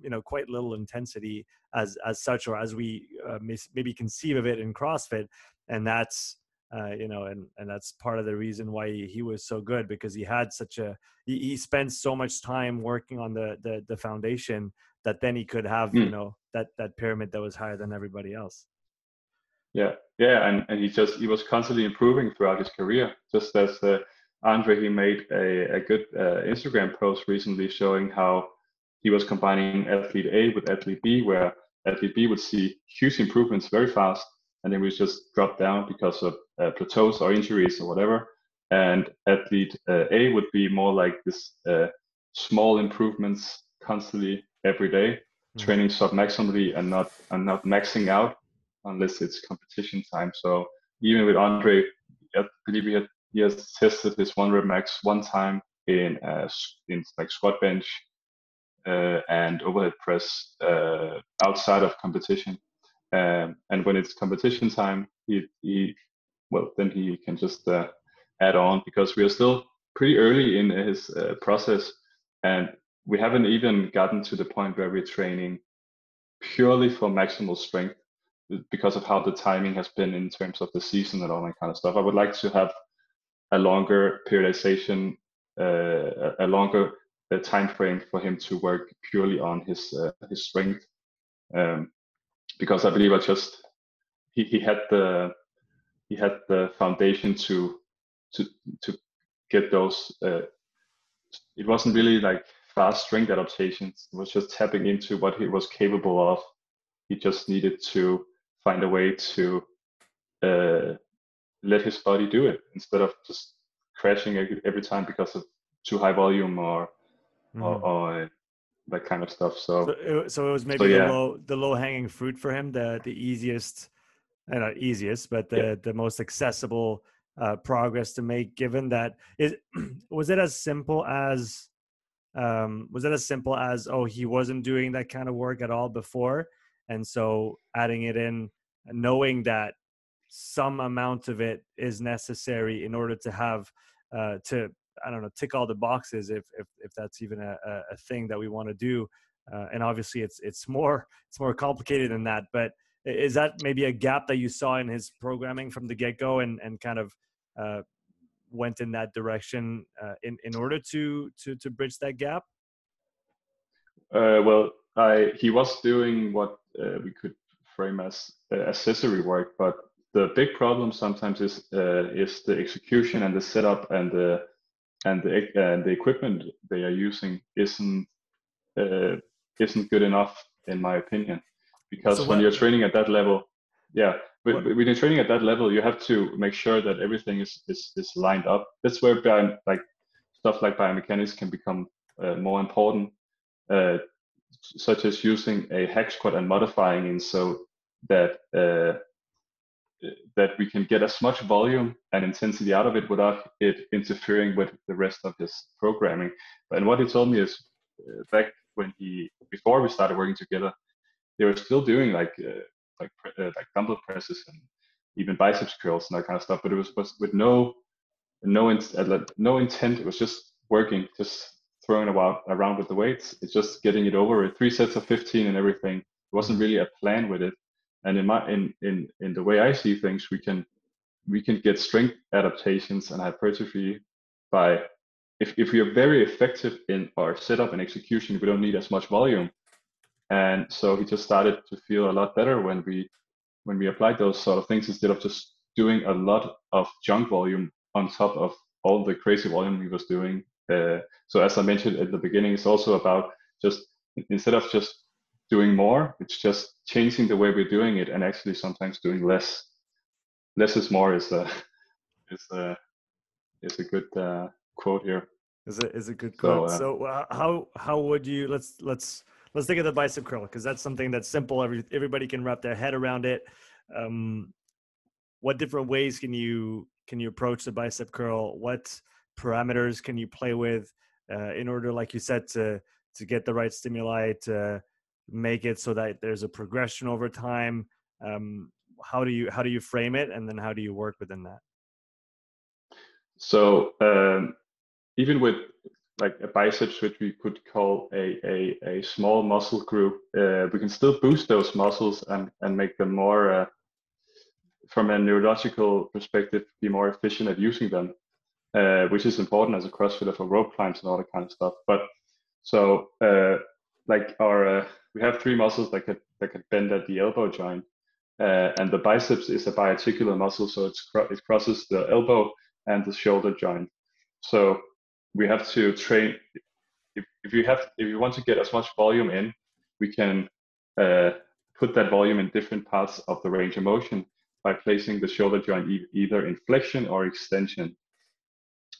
you know quite little intensity as as such or as we uh, maybe conceive of it in CrossFit and that's uh, you know, and and that's part of the reason why he, he was so good because he had such a he, he spent so much time working on the the, the foundation that then he could have mm. you know that that pyramid that was higher than everybody else. Yeah, yeah, and and he just he was constantly improving throughout his career. Just as uh, Andre, he made a a good uh, Instagram post recently showing how he was combining athlete A with athlete B, where athlete B would see huge improvements very fast and then we just drop down because of uh, plateaus or injuries or whatever. And athlete uh, A would be more like this uh, small improvements constantly every day, mm-hmm. training submaximally and not and not maxing out unless it's competition time. So even with Andre, I believe he, had, he has tested his one rep max one time in uh, in like squat bench uh, and overhead press uh, outside of competition um, and when it's competition time, he, he well, then he can just uh, add on because we are still pretty early in his uh, process, and we haven't even gotten to the point where we're training purely for maximal strength because of how the timing has been in terms of the season and all that kind of stuff. I would like to have a longer periodization, uh, a longer uh, time frame for him to work purely on his uh, his strength. Um, because I believe I just he, he had the he had the foundation to to to get those. Uh, it wasn't really like fast strength adaptations. It was just tapping into what he was capable of. He just needed to find a way to uh, let his body do it instead of just crashing every time because of too high volume or mm. or, or, uh, that kind of stuff. So so it, so it was maybe so, yeah. the low the low hanging fruit for him, the the easiest, uh, not easiest, but the yeah. the most accessible uh, progress to make. Given that is *clears throat* was it as simple as um, was it as simple as oh he wasn't doing that kind of work at all before, and so adding it in, knowing that some amount of it is necessary in order to have uh, to I don't know tick all the boxes if if, if that's even a, a thing that we want to do. Uh, and obviously, it's it's more it's more complicated than that. But is that maybe a gap that you saw in his programming from the get go, and and kind of uh, went in that direction uh, in in order to to to bridge that gap? Uh, well, I he was doing what uh, we could frame as accessory work, but the big problem sometimes is uh, is the execution and the setup and the and the and the equipment they are using isn't uh, isn't good enough in my opinion. Because so when you're training at that level yeah when, when you're training at that level you have to make sure that everything is is, is lined up. That's where bio, like stuff like biomechanics can become uh, more important uh, such as using a hack squat and modifying it so that uh, that we can get as much volume and intensity out of it without it interfering with the rest of his programming. And what he told me is uh, back when he before we started working together, they were still doing like uh, like uh, like dumbbell presses and even biceps curls and that kind of stuff, but it was, was with no no in, no intent. It was just working, just throwing about around with the weights. It's just getting it over with three sets of 15 and everything. It wasn't really a plan with it and in my in in in the way I see things, we can we can get strength adaptations and hypertrophy by if if we are very effective in our setup and execution, we don't need as much volume. And so he just started to feel a lot better when we when we applied those sort of things instead of just doing a lot of junk volume on top of all the crazy volume he was doing. Uh, so as I mentioned at the beginning, it's also about just instead of just doing more. It's just changing the way we're doing it and actually sometimes doing less. Less is more is a *laughs* is a is a good uh, quote here. Is a is a good quote. So, uh, so uh, how how would you let's let's let's think of the bicep curl because that's something that's simple. Every everybody can wrap their head around it. Um, what different ways can you can you approach the bicep curl? What parameters can you play with uh, in order, like you said, to to get the right stimuli to make it so that there's a progression over time? Um, how do you how do you frame it and then how do you work within that? So um, even with like a biceps which we could call a, a, a small muscle group uh, we can still boost those muscles and, and make them more uh, from a neurological perspective be more efficient at using them uh, which is important as a crossfitter for rope climbs and all that kind of stuff. But so uh, like our uh, we have three muscles that could that could bend at the elbow joint, uh, and the biceps is a biarticular muscle, so it's it crosses the elbow and the shoulder joint. So we have to train. If, if you have if you want to get as much volume in, we can uh, put that volume in different parts of the range of motion by placing the shoulder joint e- either in flexion or extension.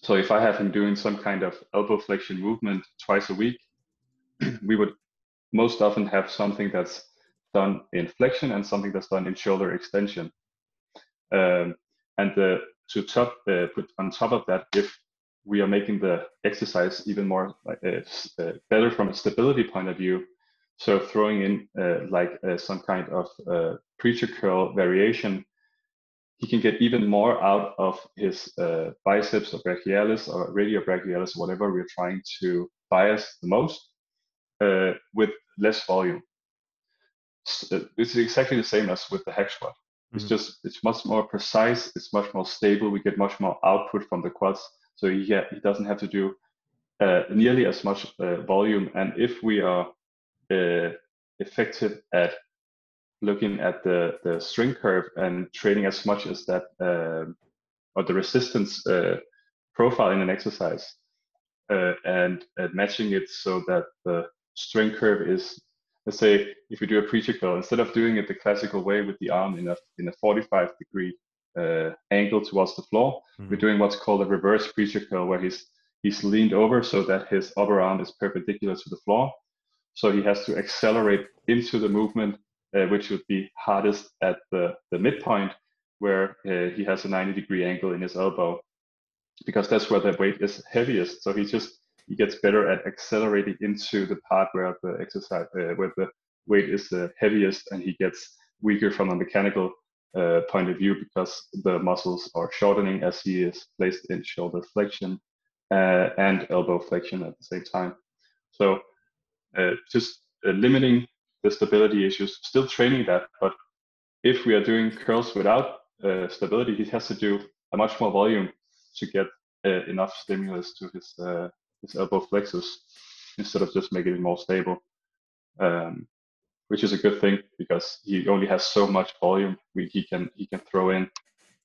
So if I have him doing some kind of elbow flexion movement twice a week, *clears throat* we would most often have something that's done in flexion and something that's done in shoulder extension. Um, and the, to top uh, put on top of that, if we are making the exercise even more uh, uh, better from a stability point of view, so throwing in uh, like uh, some kind of uh, preacher curl variation, he can get even more out of his biceps or brachialis or radial brachialis, whatever we're trying to bias the most uh, with less volume. Uh, it's exactly the same as with the hack squat. It's mm-hmm. just it's much more precise. It's much more stable. We get much more output from the quads. So he ha- he doesn't have to do uh, nearly as much uh, volume. And if we are uh, effective at looking at the the strength curve and training as much as that uh, or the resistance uh, profile in an exercise uh, and matching it so that the strength curve is let's say if you do a preacher curl instead of doing it the classical way with the arm in a in a 45 degree uh, angle towards the floor mm-hmm. we're doing what's called a reverse preacher curl where he's he's leaned over so that his upper arm is perpendicular to the floor so he has to accelerate into the movement uh, which would be hardest at the, the midpoint where uh, he has a 90 degree angle in his elbow because that's where the weight is heaviest. So he just he gets better at accelerating into the part where the exercise uh, where the weight is the heaviest, and he gets weaker from a mechanical uh, point of view because the muscles are shortening as he is placed in shoulder flexion uh, and elbow flexion at the same time. So uh, just uh, limiting the stability issues, still training that. But if we are doing curls without uh, stability, he has to do a much more volume to get enough stimulus to his his elbow flexors instead of just making it more stable, um, which is a good thing because he only has so much volume he can he can throw in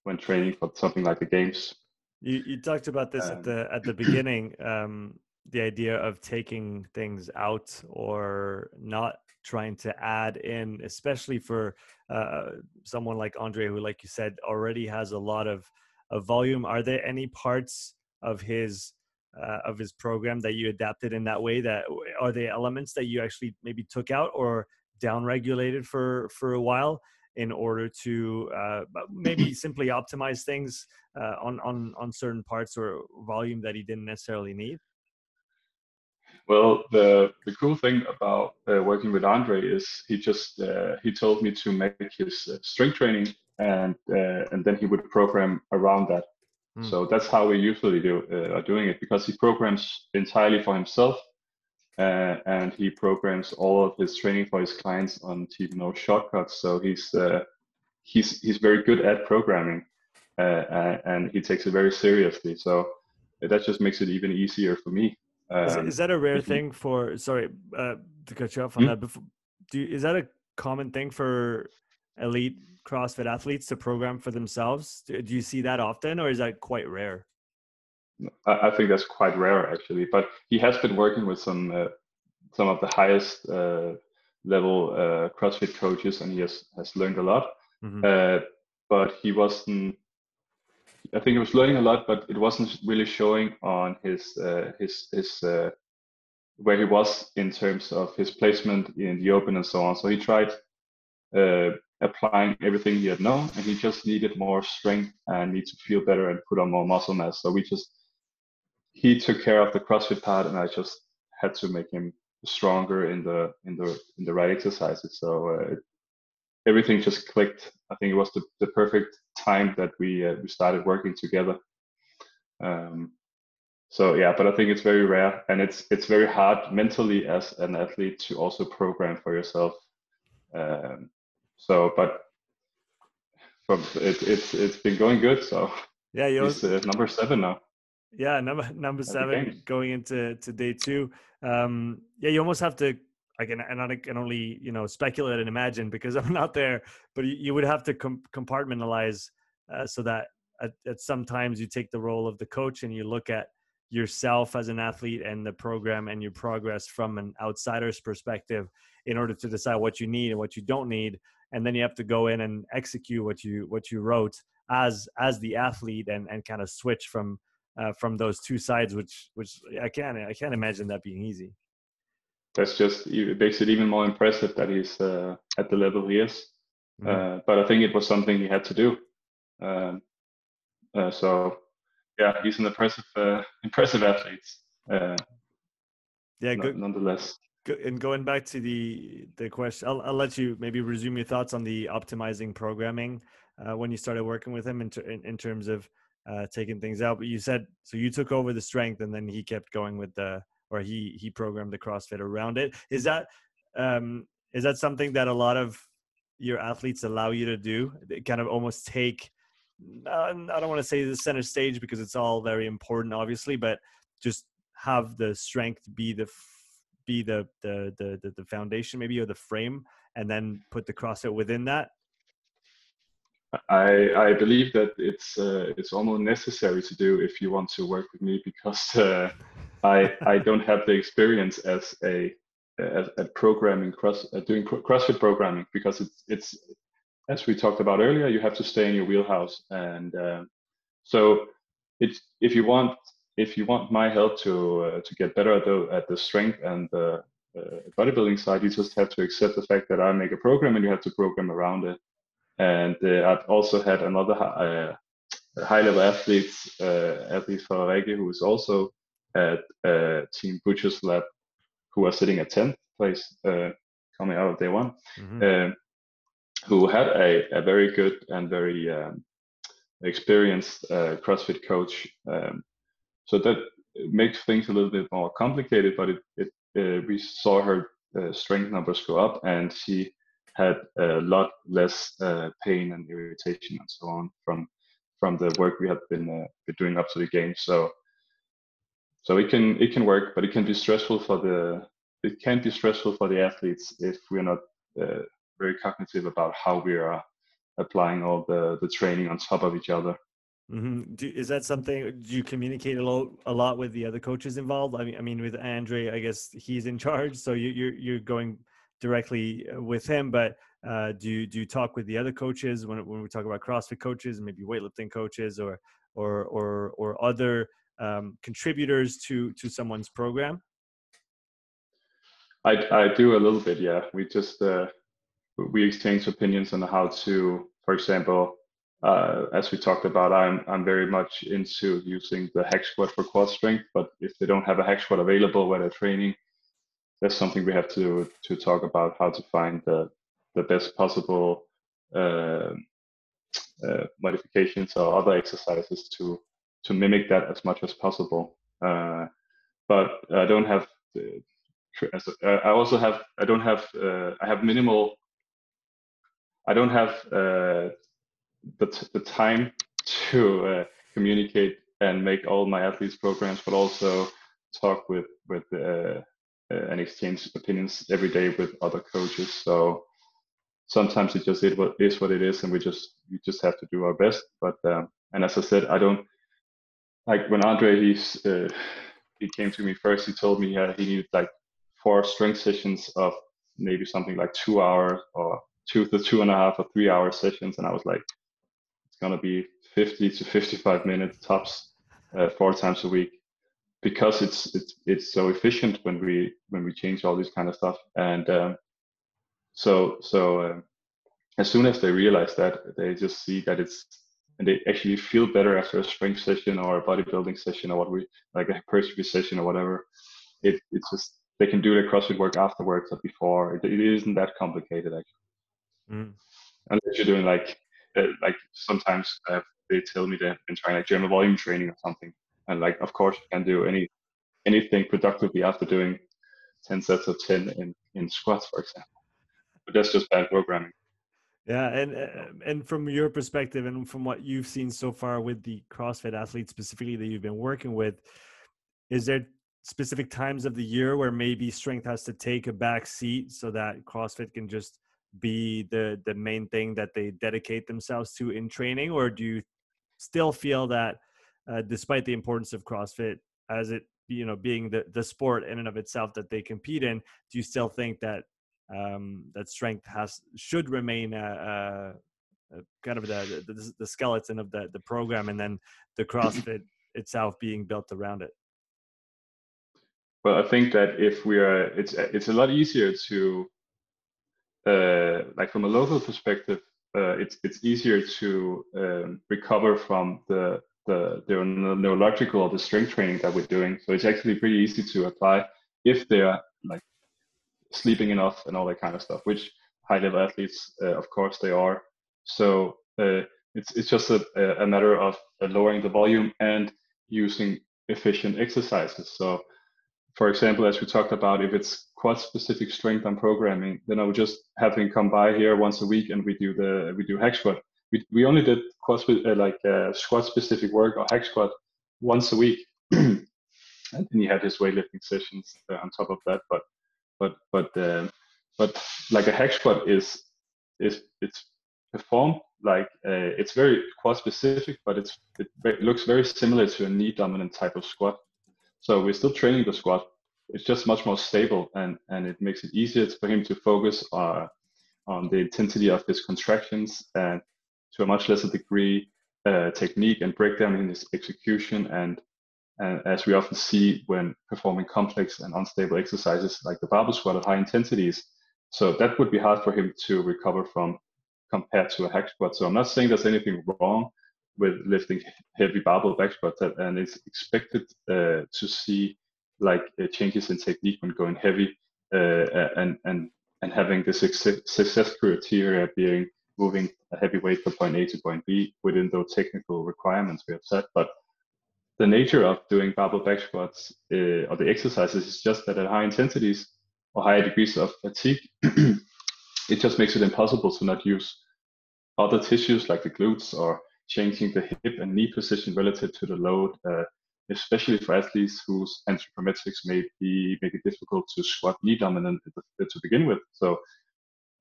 when training for something like the games. You you talked about this um, at the at the *clears throat* beginning. Um, the idea of taking things out or not trying to add in, especially for uh, someone like Andre, who, like you said, already has a lot of, of volume. Are there any parts of his uh, of his program that you adapted in that way? That are they elements that you actually maybe took out or down regulated for for a while in order to uh, maybe *clears throat* simply optimize things uh, on on on certain parts or volume that he didn't necessarily need? Well, the the cool thing about uh, working with Andre is he just uh, he told me to make his uh, strength training and uh, and then he would program around that. Mm. So that's how we usually do uh, are doing it because he programs entirely for himself uh, and he programs all of his training for his clients on TVNO shortcuts. So he's he's he's very good at programming and he takes it very seriously. So that just makes it even easier for me um, is, that a rare thing for? Sorry uh, to cut you off on hmm? that. Before, do you, is that a common thing for elite CrossFit athletes to program for themselves? Do, you see that often, or is that quite rare? I, I, think that's quite rare actually. But he has been working with some uh, some of the highest uh, level uh, CrossFit coaches, and he has has learned a lot. Mm-hmm. Uh, but he wasn't I think he was learning a lot, but it wasn't really showing on his uh, his his uh, where he was in terms of his placement in the open and so on. So he tried uh, applying everything he had known, and he just needed more strength and need to feel better and put on more muscle mass. So we just he took care of the CrossFit part, and I just had to make him stronger in the in the in the right exercises. So uh, everything just clicked. I think it was the, the perfect time that we uh, we started working together. Um, so yeah, but I think it's very rare, and it's it's very hard mentally as an athlete to also program for yourself. Um, so, but from it, it's it's been going good. So yeah, you're uh, number seven now. Yeah, number number seven going into to day two. Um, yeah, you almost have to I can and I can only you know speculate and imagine because *laughs* I'm not there. But you, you would have to com- compartmentalize uh, so that at, at sometimes you take the role of the coach and you look at yourself as an athlete and the program and your progress from an outsider's perspective in order to decide what you need and what you don't need and then you have to go in and execute what you what you wrote as as the athlete and and kind of switch from uh, from those two sides which which i can't i can't imagine that being easy that's just it makes it even more impressive that he's uh, at the level he is. Mm-hmm. Uh, but I think it was something he had to do. Um, uh, so yeah, he's an impressive, uh, impressive athlete. Uh, yeah, good. Nonetheless. And going back to the the question, I'll, I'll let you maybe resume your thoughts on the optimizing programming uh, when you started working with him in, ter- in, in terms of taking things out. But you said so you took over the strength, and then he kept going with the or he he programmed the CrossFit around it. Is that um, is that something that a lot of your athletes allow you to do? They kind of almost take. Uh, I don't want to say the center stage because it's all very important, obviously, but just have the strength be the be the the the the, foundation maybe or the frame and then put the CrossFit within that? I I believe that it's uh, it's almost necessary to do if you want to work with me because uh, I I don't have the experience as a as, at programming cross uh, doing CrossFit programming because it's it's as we talked about earlier you have to stay in your wheelhouse. And uh, so it's if you want if you want my help to uh, to get better at the at the strength and the uh, bodybuilding side you just have to accept the fact that I make a program and you have to program around it. And uh, I've also had another uh, high level athlete, uh, athlete Farage, who is also at Team Butcher's Lab, who are sitting at 10th place coming out of day one, mm-hmm. Who had a, a very good and very um, experienced uh, CrossFit coach. Um, so that makes things a little bit more complicated, but it, it uh, we saw her uh, strength numbers go up, and she had a lot less uh, pain and irritation and so on from from the work we had been, uh, been doing up to the game. So so it can it can work, but it can be stressful for the it can be stressful for the athletes if we're not uh, very cognitive about how we are applying all the the training on top of each other. Mm-hmm. Do, is that something? Do you communicate a lot, a lot with the other coaches involved? I mean, I mean, with Andre, I guess he's in charge, so you, you're you're going directly uh, with him, but uh, do you do you talk with the other coaches when when we talk about CrossFit coaches, maybe weightlifting coaches, or or or or other um, contributors to to someone's program? I I do a little bit, yeah. We just uh, we exchange opinions on how to, for example, uh, as we talked about, I'm I'm very much into using the hack squat for quad strength. But if they don't have a hack squat available where they're training, that's something we have to to talk about how to find the the best possible uh, uh, modifications or other exercises to to mimic that as much as possible. Uh, but I don't have. I also have. I don't have. Uh, I have minimal. I don't have uh, the the time *laughs* to uh, communicate and make all my athletes programs, but also talk with with uh, and exchange opinions every day with other coaches. So sometimes it just is what is what it is, and we just we just have to do our best. But um, and as I said, I don't like when Andre he's uh, he came to me first. He told me uh, he needed like four strength sessions of maybe something like two hours or two to two and a half or three hour sessions, and I was like, it's gonna be 50 to 55 minutes tops, uh, four times a week. Because it's it's it's so efficient when we when we change all this kind of stuff. And um, so so uh, as soon as they realize that they just see that it's and they actually feel better after a strength session or a bodybuilding session or what we like a hypertrophy session or whatever it it's just they can do their crossfit work afterwards or before. It, it isn't that complicated actually mm. unless you're doing like uh, like sometimes uh, they tell me they've been trying like German volume training or something. And like of course you can do any anything productively after doing 10 sets of 10 in in squats for example. But that's just bad programming. Yeah and uh, and from your perspective and from what you've seen so far with the crossfit athletes specifically that you've been working with is there specific times of the year where maybe strength has to take a back seat so that crossfit can just be the the main thing that they dedicate themselves to in training or do you still feel that uh, despite the importance of CrossFit as it you know being the the sport in and of itself that they compete in. Do you still think that um, that strength has should remain a, a, kind of the, the, the skeleton of the the program, and then the CrossFit itself being built around it? Well, I think that if we are, it's it's a lot easier to, uh, like from a local perspective, uh, it's it's easier to um, recover from the the, the neurological or the strength training that we're doing. So it's actually pretty easy to apply if they're like sleeping enough and all that kind of stuff, which high level athletes, uh, of course, they are. So uh, it's, it's just a, a matter of lowering the volume and using efficient exercises. So for example, as we talked about, if it's quad specific strength and programming, then I would just have him come by here once a week and we do the we do hack squat we, we only did quad uh, like uh, squat specific work or hack squat once a week *clears throat* and then he had his weightlifting sessions uh, on top of that but but but uh, but like a hack squat is is it's performed like uh, it's very quad specific, but it's it, it looks very similar to a knee dominant type of squat. So we're still training the squat. It's just much more stable, and and it makes it easier for him to focus uh, on the intensity of his contractions and to a much lesser degree uh, technique and breakdown in his execution and and as we often see when performing complex and unstable exercises like the barbell squat at high intensities. So that would be hard for him to recover from compared to a hack squat. So I'm not saying there's anything wrong with lifting heavy barbell back squats, and it's expected uh, to see like uh, changes in technique when going heavy, uh, and and and having the success, success criteria being moving a heavy weight from point A to point B within those technical requirements we have set. But the nature of doing barbell back squats uh, or the exercises is just that at high intensities or higher degrees of fatigue, *clears throat* it just makes it impossible to not use other tissues like the glutes or changing the hip and knee position relative to the load, uh, especially for athletes whose anthropometrics may be make it difficult to squat knee dominant to begin with. So,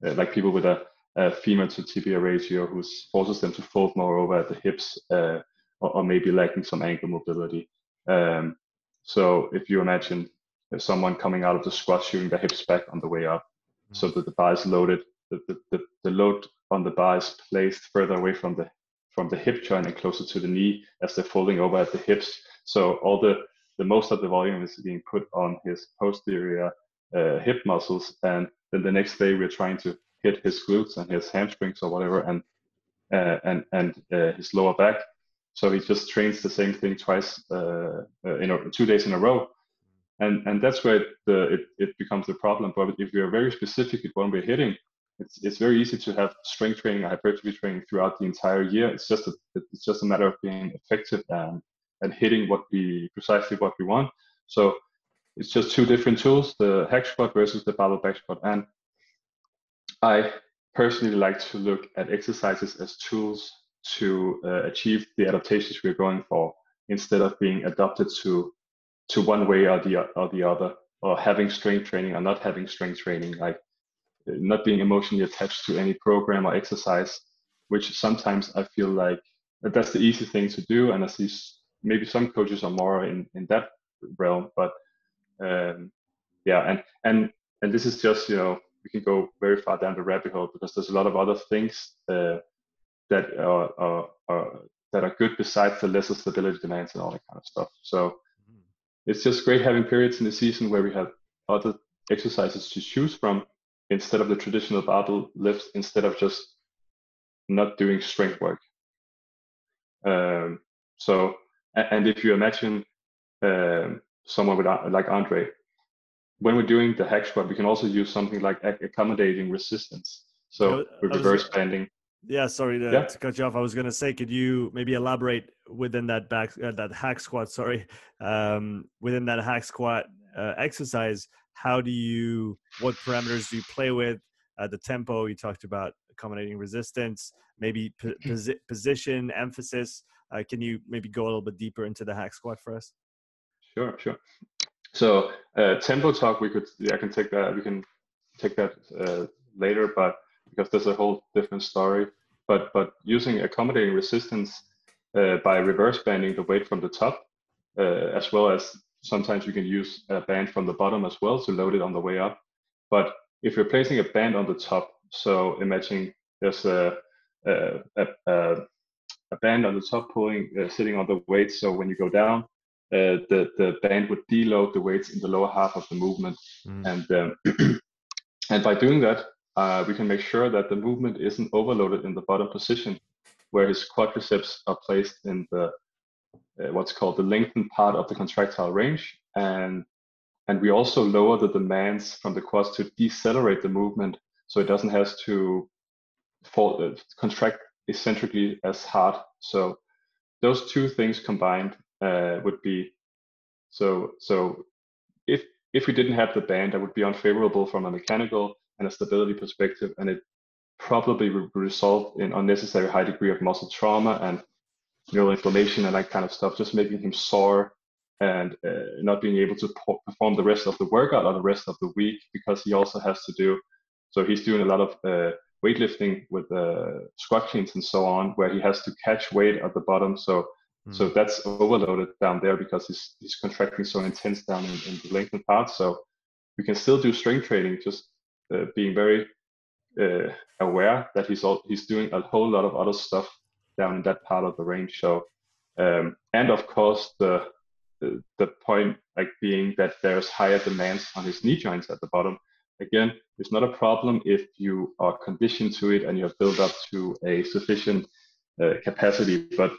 uh, like people with a, a, femur to tibia ratio, who forces them to fold more over at the hips, uh, or, or, maybe lacking some ankle mobility. Um, so, if you imagine someone coming out of the squat, shooting their hips back on the way up, mm-hmm. so that the bar is loaded, the, the, the, the load on the bar is placed further away from the from the hip joint and closer to the knee as they're folding over at the hips. So all the the most of the volume is being put on his posterior uh, hip muscles, and then the next day we're trying to hit his glutes and his hamstrings or whatever, and uh, and and uh, his lower back. So he just trains the same thing twice uh, uh, in a, two days in a row, and and that's where the, it it becomes a problem. But if we are very specific at when we're hitting, it's, it's very easy to have strength training, hypertrophy training throughout the entire year. It's just a, it's just a matter of being effective and and hitting what we precisely what we want. So it's just two different tools: the hack squat versus the barbell back squat. And I personally like to look at exercises as tools to uh, achieve the adaptations we're going for, instead of being adapted to to one way or the or the other, or having strength training or not having strength training. Like not being emotionally attached to any program or exercise, which sometimes I feel like that's the easy thing to do. And I see maybe some coaches are more in, in that realm, but um, yeah, and, and, and this is just, you know, we can go very far down the rabbit hole because there's a lot of other things uh, that are, are, are, that are good besides the lesser stability demands and all that kind of stuff. So mm-hmm. it's just great having periods in the season where we have other exercises to choose from instead of the traditional barbell lifts, instead of just not doing strength work. Um, so, and if you imagine um, someone with like Andre, when we're doing the hack squat, we can also use something like accommodating resistance. So reverse bending. Yeah, sorry to, yeah. to, cut you off. I was going to say, could you maybe elaborate within that back uh, that hack squat? Sorry, um, within that hack squat uh, exercise, how do you what parameters do you play with? Uh, the tempo you talked about accommodating resistance maybe *clears throat* posi- position emphasis. Uh, can you maybe go a little bit deeper into the hack squat for us? Sure sure. So uh, tempo talk we could yeah, i can take that we can take that uh, later but because there's a whole different story. But but using accommodating resistance uh, by reverse banding the weight from the top uh, as well as Sometimes you can use a band from the bottom as well to load it on the way up. But if you're placing a band on the top, so imagine there's a, a, a, a band on the top pulling, uh, sitting on the weight. So when you go down, uh, the, the band would deload the weights in the lower half of the movement. Mm. And, um, *clears throat* and by doing that, uh, we can make sure that the movement isn't overloaded in the bottom position where his quadriceps are placed in the what's called the lengthened part of the contractile range. And, and we also lower the demands from the quads to decelerate the movement so it doesn't have to fall, uh, contract eccentrically as hard. So those two things combined uh, would be so so if if we didn't have the band, that would be unfavorable from a mechanical and a stability perspective, and it probably would result in unnecessary high degree of muscle trauma and neural inflammation and that kind of stuff, just making him sore and uh, not being able to perform the rest of the workout or the rest of the week because he also has to do So he's doing a lot of uh, weightlifting with uh, squat cleans and so on, where he has to catch weight at the bottom. So mm. so that's overloaded down there because he's he's contracting so intense down in, in the lengthened part. So we can still do strength training, just uh, being very uh, aware that he's all, he's doing a whole lot of other stuff down in that part of the range. So um, and of course the, the point like being that there's higher demands on his knee joints at the bottom Again, it's not a problem if you are conditioned to it and you have built up to a sufficient uh, capacity. But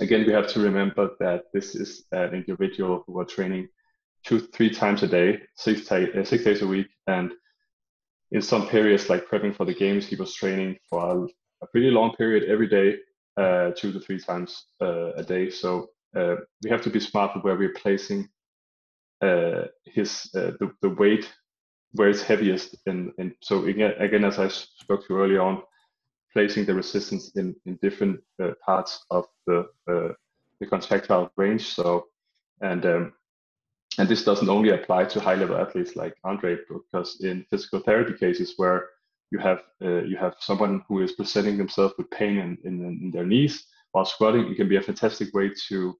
again, we have to remember that this is an individual who are training two, three times a day, six, uh, six days a week. And in some periods, like prepping for the games, he was training for pretty long period every day, uh, two to three times uh, a day. So uh, we have to be smart with where we're placing uh, his the, the weight where it's heaviest. And, and so again, again, as I spoke to you earlier on, placing the resistance in, in different uh, parts of the uh, the contractile range. So and um, and this doesn't only apply to high level athletes like Andre, because in physical therapy cases where you have uh, you have someone who is presenting themselves with pain in, in, in their knees while squatting, it can be a fantastic way to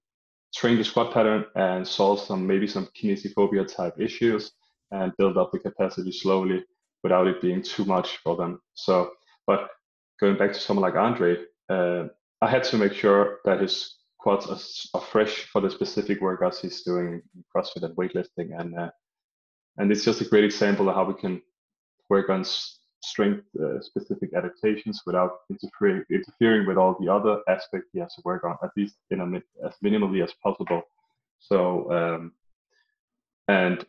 train the squat pattern and solve some maybe some kinesiophobia type issues and build up the capacity slowly without it being too much for them. So, but going back to someone like Andre, uh, I had to make sure that his quads are, are, fresh for the specific workouts he's doing in CrossFit and weightlifting, and uh, and it's just a great example of how we can work on strength uh, specific adaptations without interfering interfering with all the other aspects he has to work on, at least in a as minimally as possible. So um, and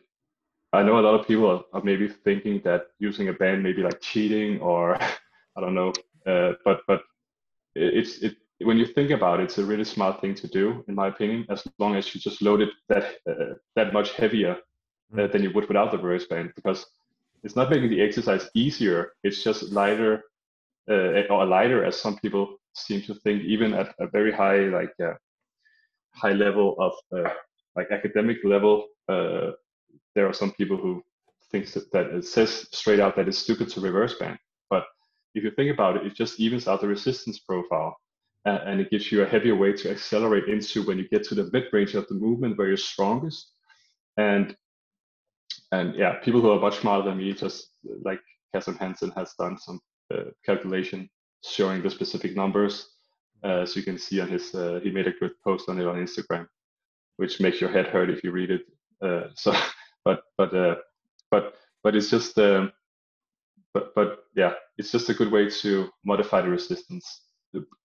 I know a lot of people are, are, maybe thinking that using a band may be like cheating or *laughs* I don't know, uh, but but it's it when you think about it, it's a really smart thing to do, in my opinion. As long as you just load it that uh, that much heavier uh, mm. than you would without the reverse band, because it's not making the exercise easier. It's just lighter uh, or lighter, as some people seem to think, even at a very high like uh, high level of uh, like academic level there are some people who think that, that it says straight out that it's stupid to reverse band. But if you think about it, it just evens out the resistance profile uh, and it gives you a heavier way to accelerate into when you get to the mid range of the movement where you're strongest. And and yeah, people who are much smarter than me, just like Kassem Hanson has done some uh, calculation showing the specific numbers. Uh, so you can see on his, uh, he made a good post on it on Instagram, which makes your head hurt if you read it. Uh, *laughs* so but but uh, but but it's just um, but but yeah, it's just a good way to modify the resistance,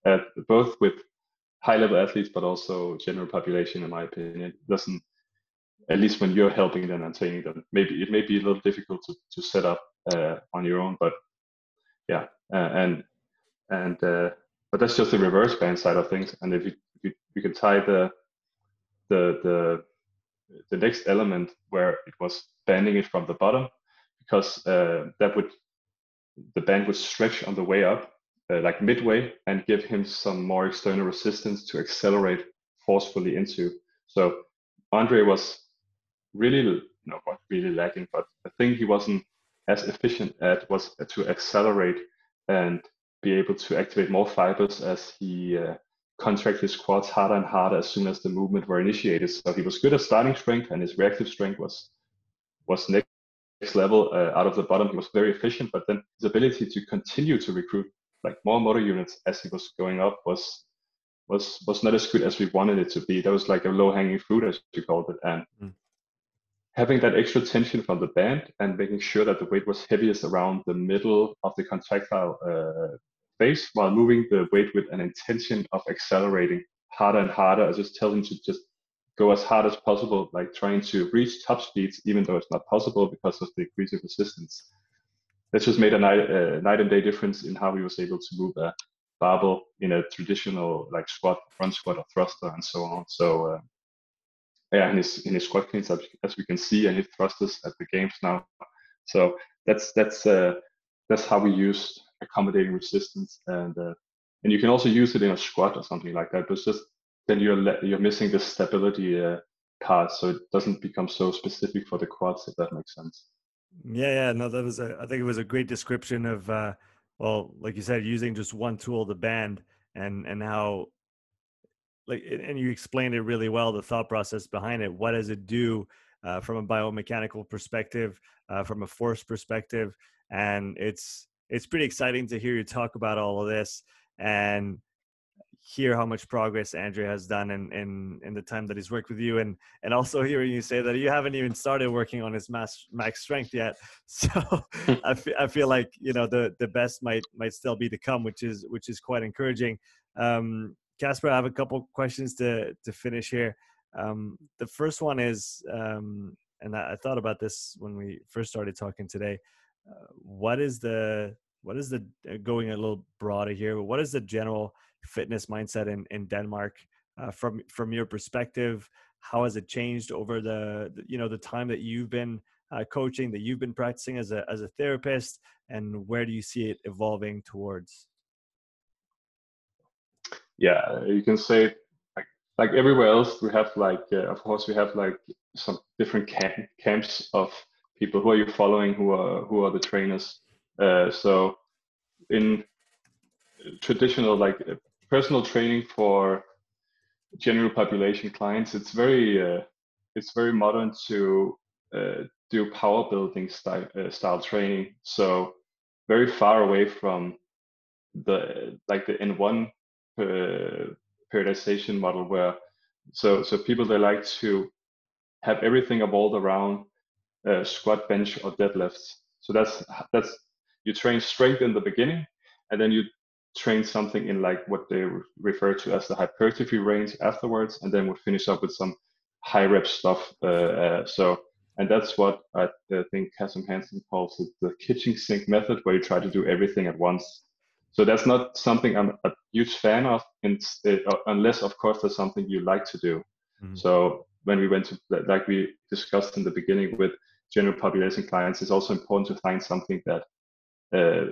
at, both with high level athletes, but also general population. In my opinion, it doesn't at least when you're helping them and training them. Maybe it may be a little difficult to, to set up uh, on your own, but yeah, uh, and and uh, but that's just the reverse band side of things. And if you, you, you can tie the the the the next element where it was banding it from the bottom because uh, that would the band would stretch on the way up uh, like midway and give him some more external resistance to accelerate forcefully into so andre was really no not really lacking but the thing he wasn't as efficient at was to accelerate and be able to activate more fibers as he uh, contract his quads harder and harder as soon as the movement were initiated. So he was good at starting strength, and his reactive strength was was next level uh, out of the bottom. He was very efficient, but then his ability to continue to recruit like more motor units as he was going up was was was not as good as we wanted it to be. That was like a low hanging fruit, as you called it, and. Mm. Having that extra tension from the band and making sure that the weight was heaviest around the middle of the contractile uh, phase while moving the weight with an intention of accelerating harder and harder. I just tell him to just go as hard as possible, like trying to reach top speeds, even though it's not possible because of the increasing resistance. That just made a night, uh, night and day difference in how he was able to move a barbell in a traditional like squat, front squat, or thruster, and so on. So uh, yeah, in his in his squat cleans, as we can see, and his thrusters at the games now. So that's that's uh, that's how we use accommodating resistance and uh, and you can also use it in a squat or something like that but just then you're you're missing the stability uh, part so it doesn't become so specific for the quads if that makes sense Yeah, yeah, no, that was a. I think it was a great description of, uh, well, like you said, using just one tool, the band, and and how, like, and you explained it really well, the thought process behind it. What does it do uh, from a biomechanical perspective, uh, from a force perspective, and it's it's pretty exciting to hear you talk about all of this and hear how much progress Andrea has done in, in in the time that he's worked with you, and and also hearing you say that you haven't even started working on his mass max strength yet. *laughs* So *laughs* I, f- I feel like you know the the best might might still be to come, which is which is quite encouraging. Um, Casper, I have a couple questions to to finish here. Um, the first one is, um, and I, I, thought about this when we first started talking today. Uh, what is the what is the uh, going a little broader here? What is the general fitness mindset in in Denmark uh, from from your perspective? How has it changed over the you know the time that you've been uh, coaching, that you've been practicing as a as a therapist, and where do you see it evolving towards? Yeah, you can say like like everywhere else, we have like uh, of course we have like some different camp, camps of people who are you following, who are who are the trainers. Uh, so in traditional like personal training for general population clients, it's very uh, it's very modern to uh, do power building style, uh, style training. So very far away from the like the N1 periodization model where so so people they like to have everything evolved around uh, squat, bench, or deadlifts. So that's that's you train strength in the beginning, and then you train something in like what they refer to as the hypertrophy range afterwards, and then would finish up with some high rep stuff. Uh, uh, so, and that's what I think Kassem Hanson calls it the kitchen sink method, where you try to do everything at once. So that's not something I'm a huge fan of, uh, unless of course there's something you like to do. Mm-hmm. So when we went to like we discussed in the beginning with general population clients, it's also important to find something that uh,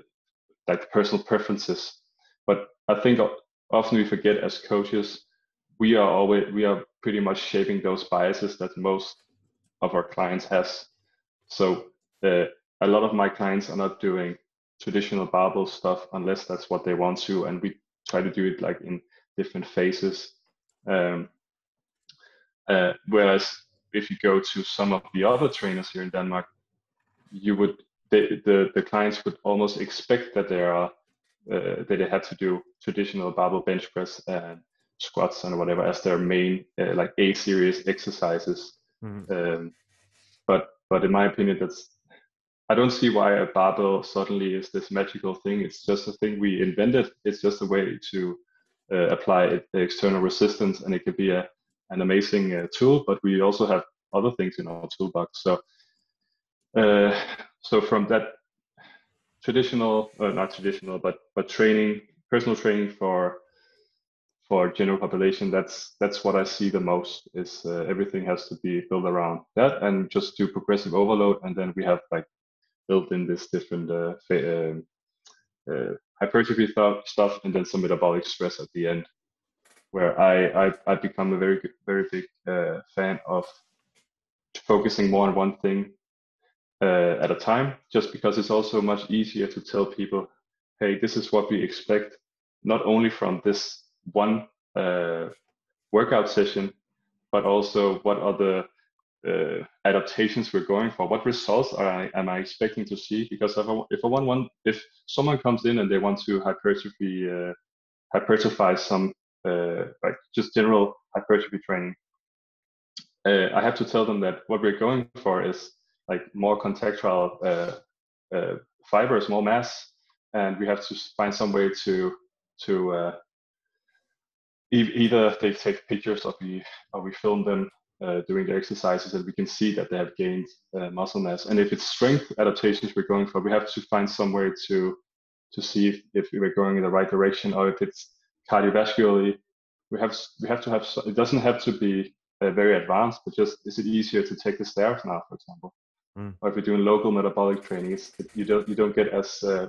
like personal preferences but I think often we forget as coaches, we are always we are pretty much shaping those biases that most of our clients has. So uh, a lot of my clients are not doing traditional barbell stuff unless that's what they want to, and we try to do it like in different phases. Um, uh, whereas if you go to some of the other trainers here in Denmark, you would the, the, the clients would almost expect that there are uh, that they had to do traditional barbell bench press and squats and whatever as their main uh, like A series exercises. Mm-hmm. Um, but but in my opinion, that's I don't see why a barbell suddenly is this magical thing. It's just a thing we invented. It's just a way to uh, apply external resistance, and it could be a an amazing uh, tool. But we also have other things in our toolbox. So uh, so from that traditional, uh, not traditional, but but training, personal training for for general population. That's that's what I see the most. Is uh, everything has to be built around that, and just do progressive overload, and then we have like built in this different uh, um, uh, hypertrophy stuff, and then some metabolic stress at the end, where I I, I become a very very big uh, fan of focusing more on one thing uh, at a time, just because it's also much easier to tell people, hey, this is what we expect, not only from this one uh, workout session, but also what are the uh, adaptations we're going for. What results are I, am I expecting to see? Because if I, if I want one, if someone comes in and they want to hypertrophy, uh, some uh, like just general hypertrophy training, uh, I have to tell them that what we're going for is like more contextual uh, uh, fibers, more mass, and we have to find some way to to uh, e- either they take pictures of we or we film them uh, during the exercises that we can see that they have gained uh, muscle mass. And if it's strength adaptations we're going for, we have to find some way to to see if, if we're going in the right direction or if it's cardiovascularly. We have we have to have it doesn't have to be uh, very advanced, but just is it easier to take the stairs now, for example? Mm. Or if you're doing local metabolic training, it's, you don't you don't get as uh,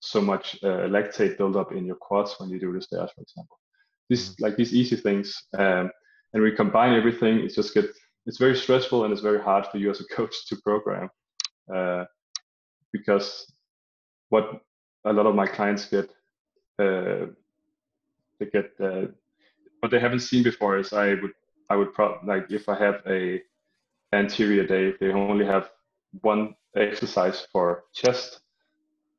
so much uh, lactate buildup in your quads when you do the stairs, for example. These mm. like these easy things, um, and we combine everything. It's just get it's very stressful and it's very hard for you as a coach to program. Uh, because what a lot of my clients get uh, they get uh, what they haven't seen before is I would I would probably like if I have a anterior day, they only have one exercise for chest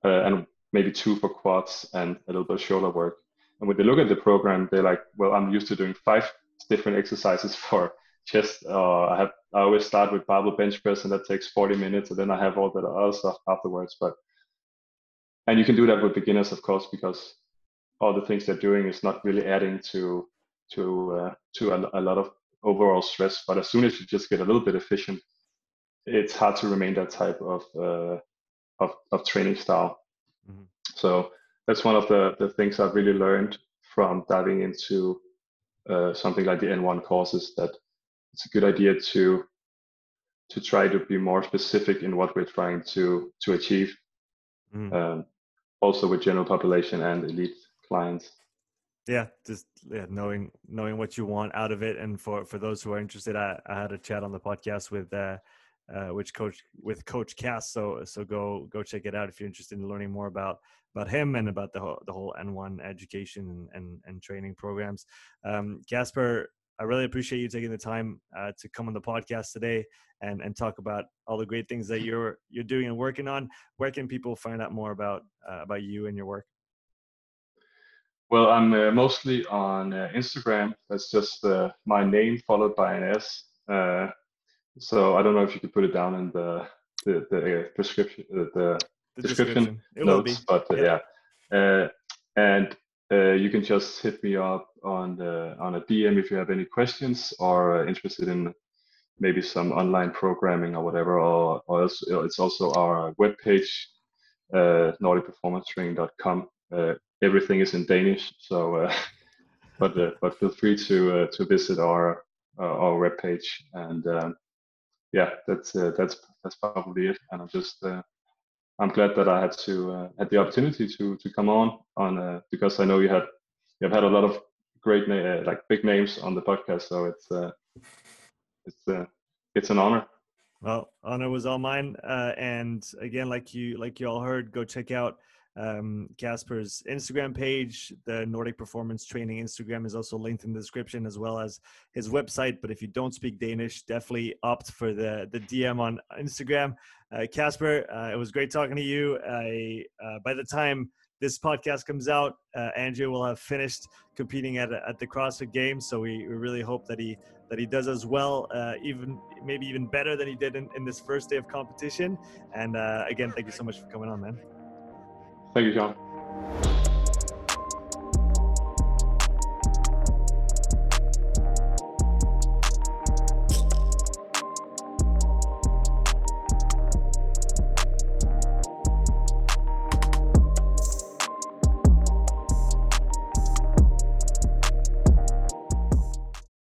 uh, and maybe two for quads and a little bit of shoulder work. And when they look at the program, they're like, well, I'm used to doing five different exercises *laughs* for chest. Uh, I have I always start with barbell bench press, and that takes 40 minutes, and then I have all that other stuff afterwards. But and you can do that with beginners, of course, because all the things they're doing is not really adding to to uh, to a, a, lot of overall stress. But as soon as you just get a little bit efficient, it's hard to remain that type of uh, of, of training style. Mm-hmm. So that's one of the the things I've really learned from diving into uh, something like the N1 courses that it's a good idea to to try to be more specific in what we're trying to to achieve. Mm. Um, also with general population and elite clients yeah just yeah, knowing knowing what you want out of it and for for those who are interested i, I had a chat on the podcast with uh, uh which coach with coach cass so so go go check it out if you're interested in learning more about about him and about the whole the whole n1 education and and, training programs um casper i really appreciate you taking the time uh, to come on the podcast today and and talk about all the great things that you're you're doing and working on where can people find out more about uh, about you and your work well, I'm uh, mostly on uh, Instagram. That's just uh, my name followed by an S. Uh, so I don't know if you could put it down in the the, the uh, description uh, the, the, description, description. notes, but yeah. yeah. and you can just hit me up on the on a DM if you have any questions or interested in maybe some online programming or whatever. Or, or else, it's also our webpage, uh, NordicPerformanceTraining.com. Uh, everything is in Danish. So, uh, *laughs* but uh, but feel free to uh, to visit our uh, our webpage and um, yeah, that's uh, that's that's probably it. And I'm just uh, I'm glad that I had to uh, had the opportunity to to come on on uh, because I know you had you've had a lot of great na- uh, like big names on the podcast, so it's uh, it's it's an honor. Well, honor was all mine. Uh, and again, like you like you all heard, go check out um, Casper's Instagram page. The Nordic Performance Training Instagram is also linked in the description, as well as his website. But if you don't speak Danish, definitely opt for the the DM on Instagram. Uh, Casper, uh, it was great talking to you. I, uh, by the time this podcast comes out, uh, Andrew will have finished competing at at the CrossFit Games. So we, we really hope that he that he does as well, uh, even maybe even better than he did in, in this first day of competition. And uh, again, thank you so much for coming on, man. Thank you, John.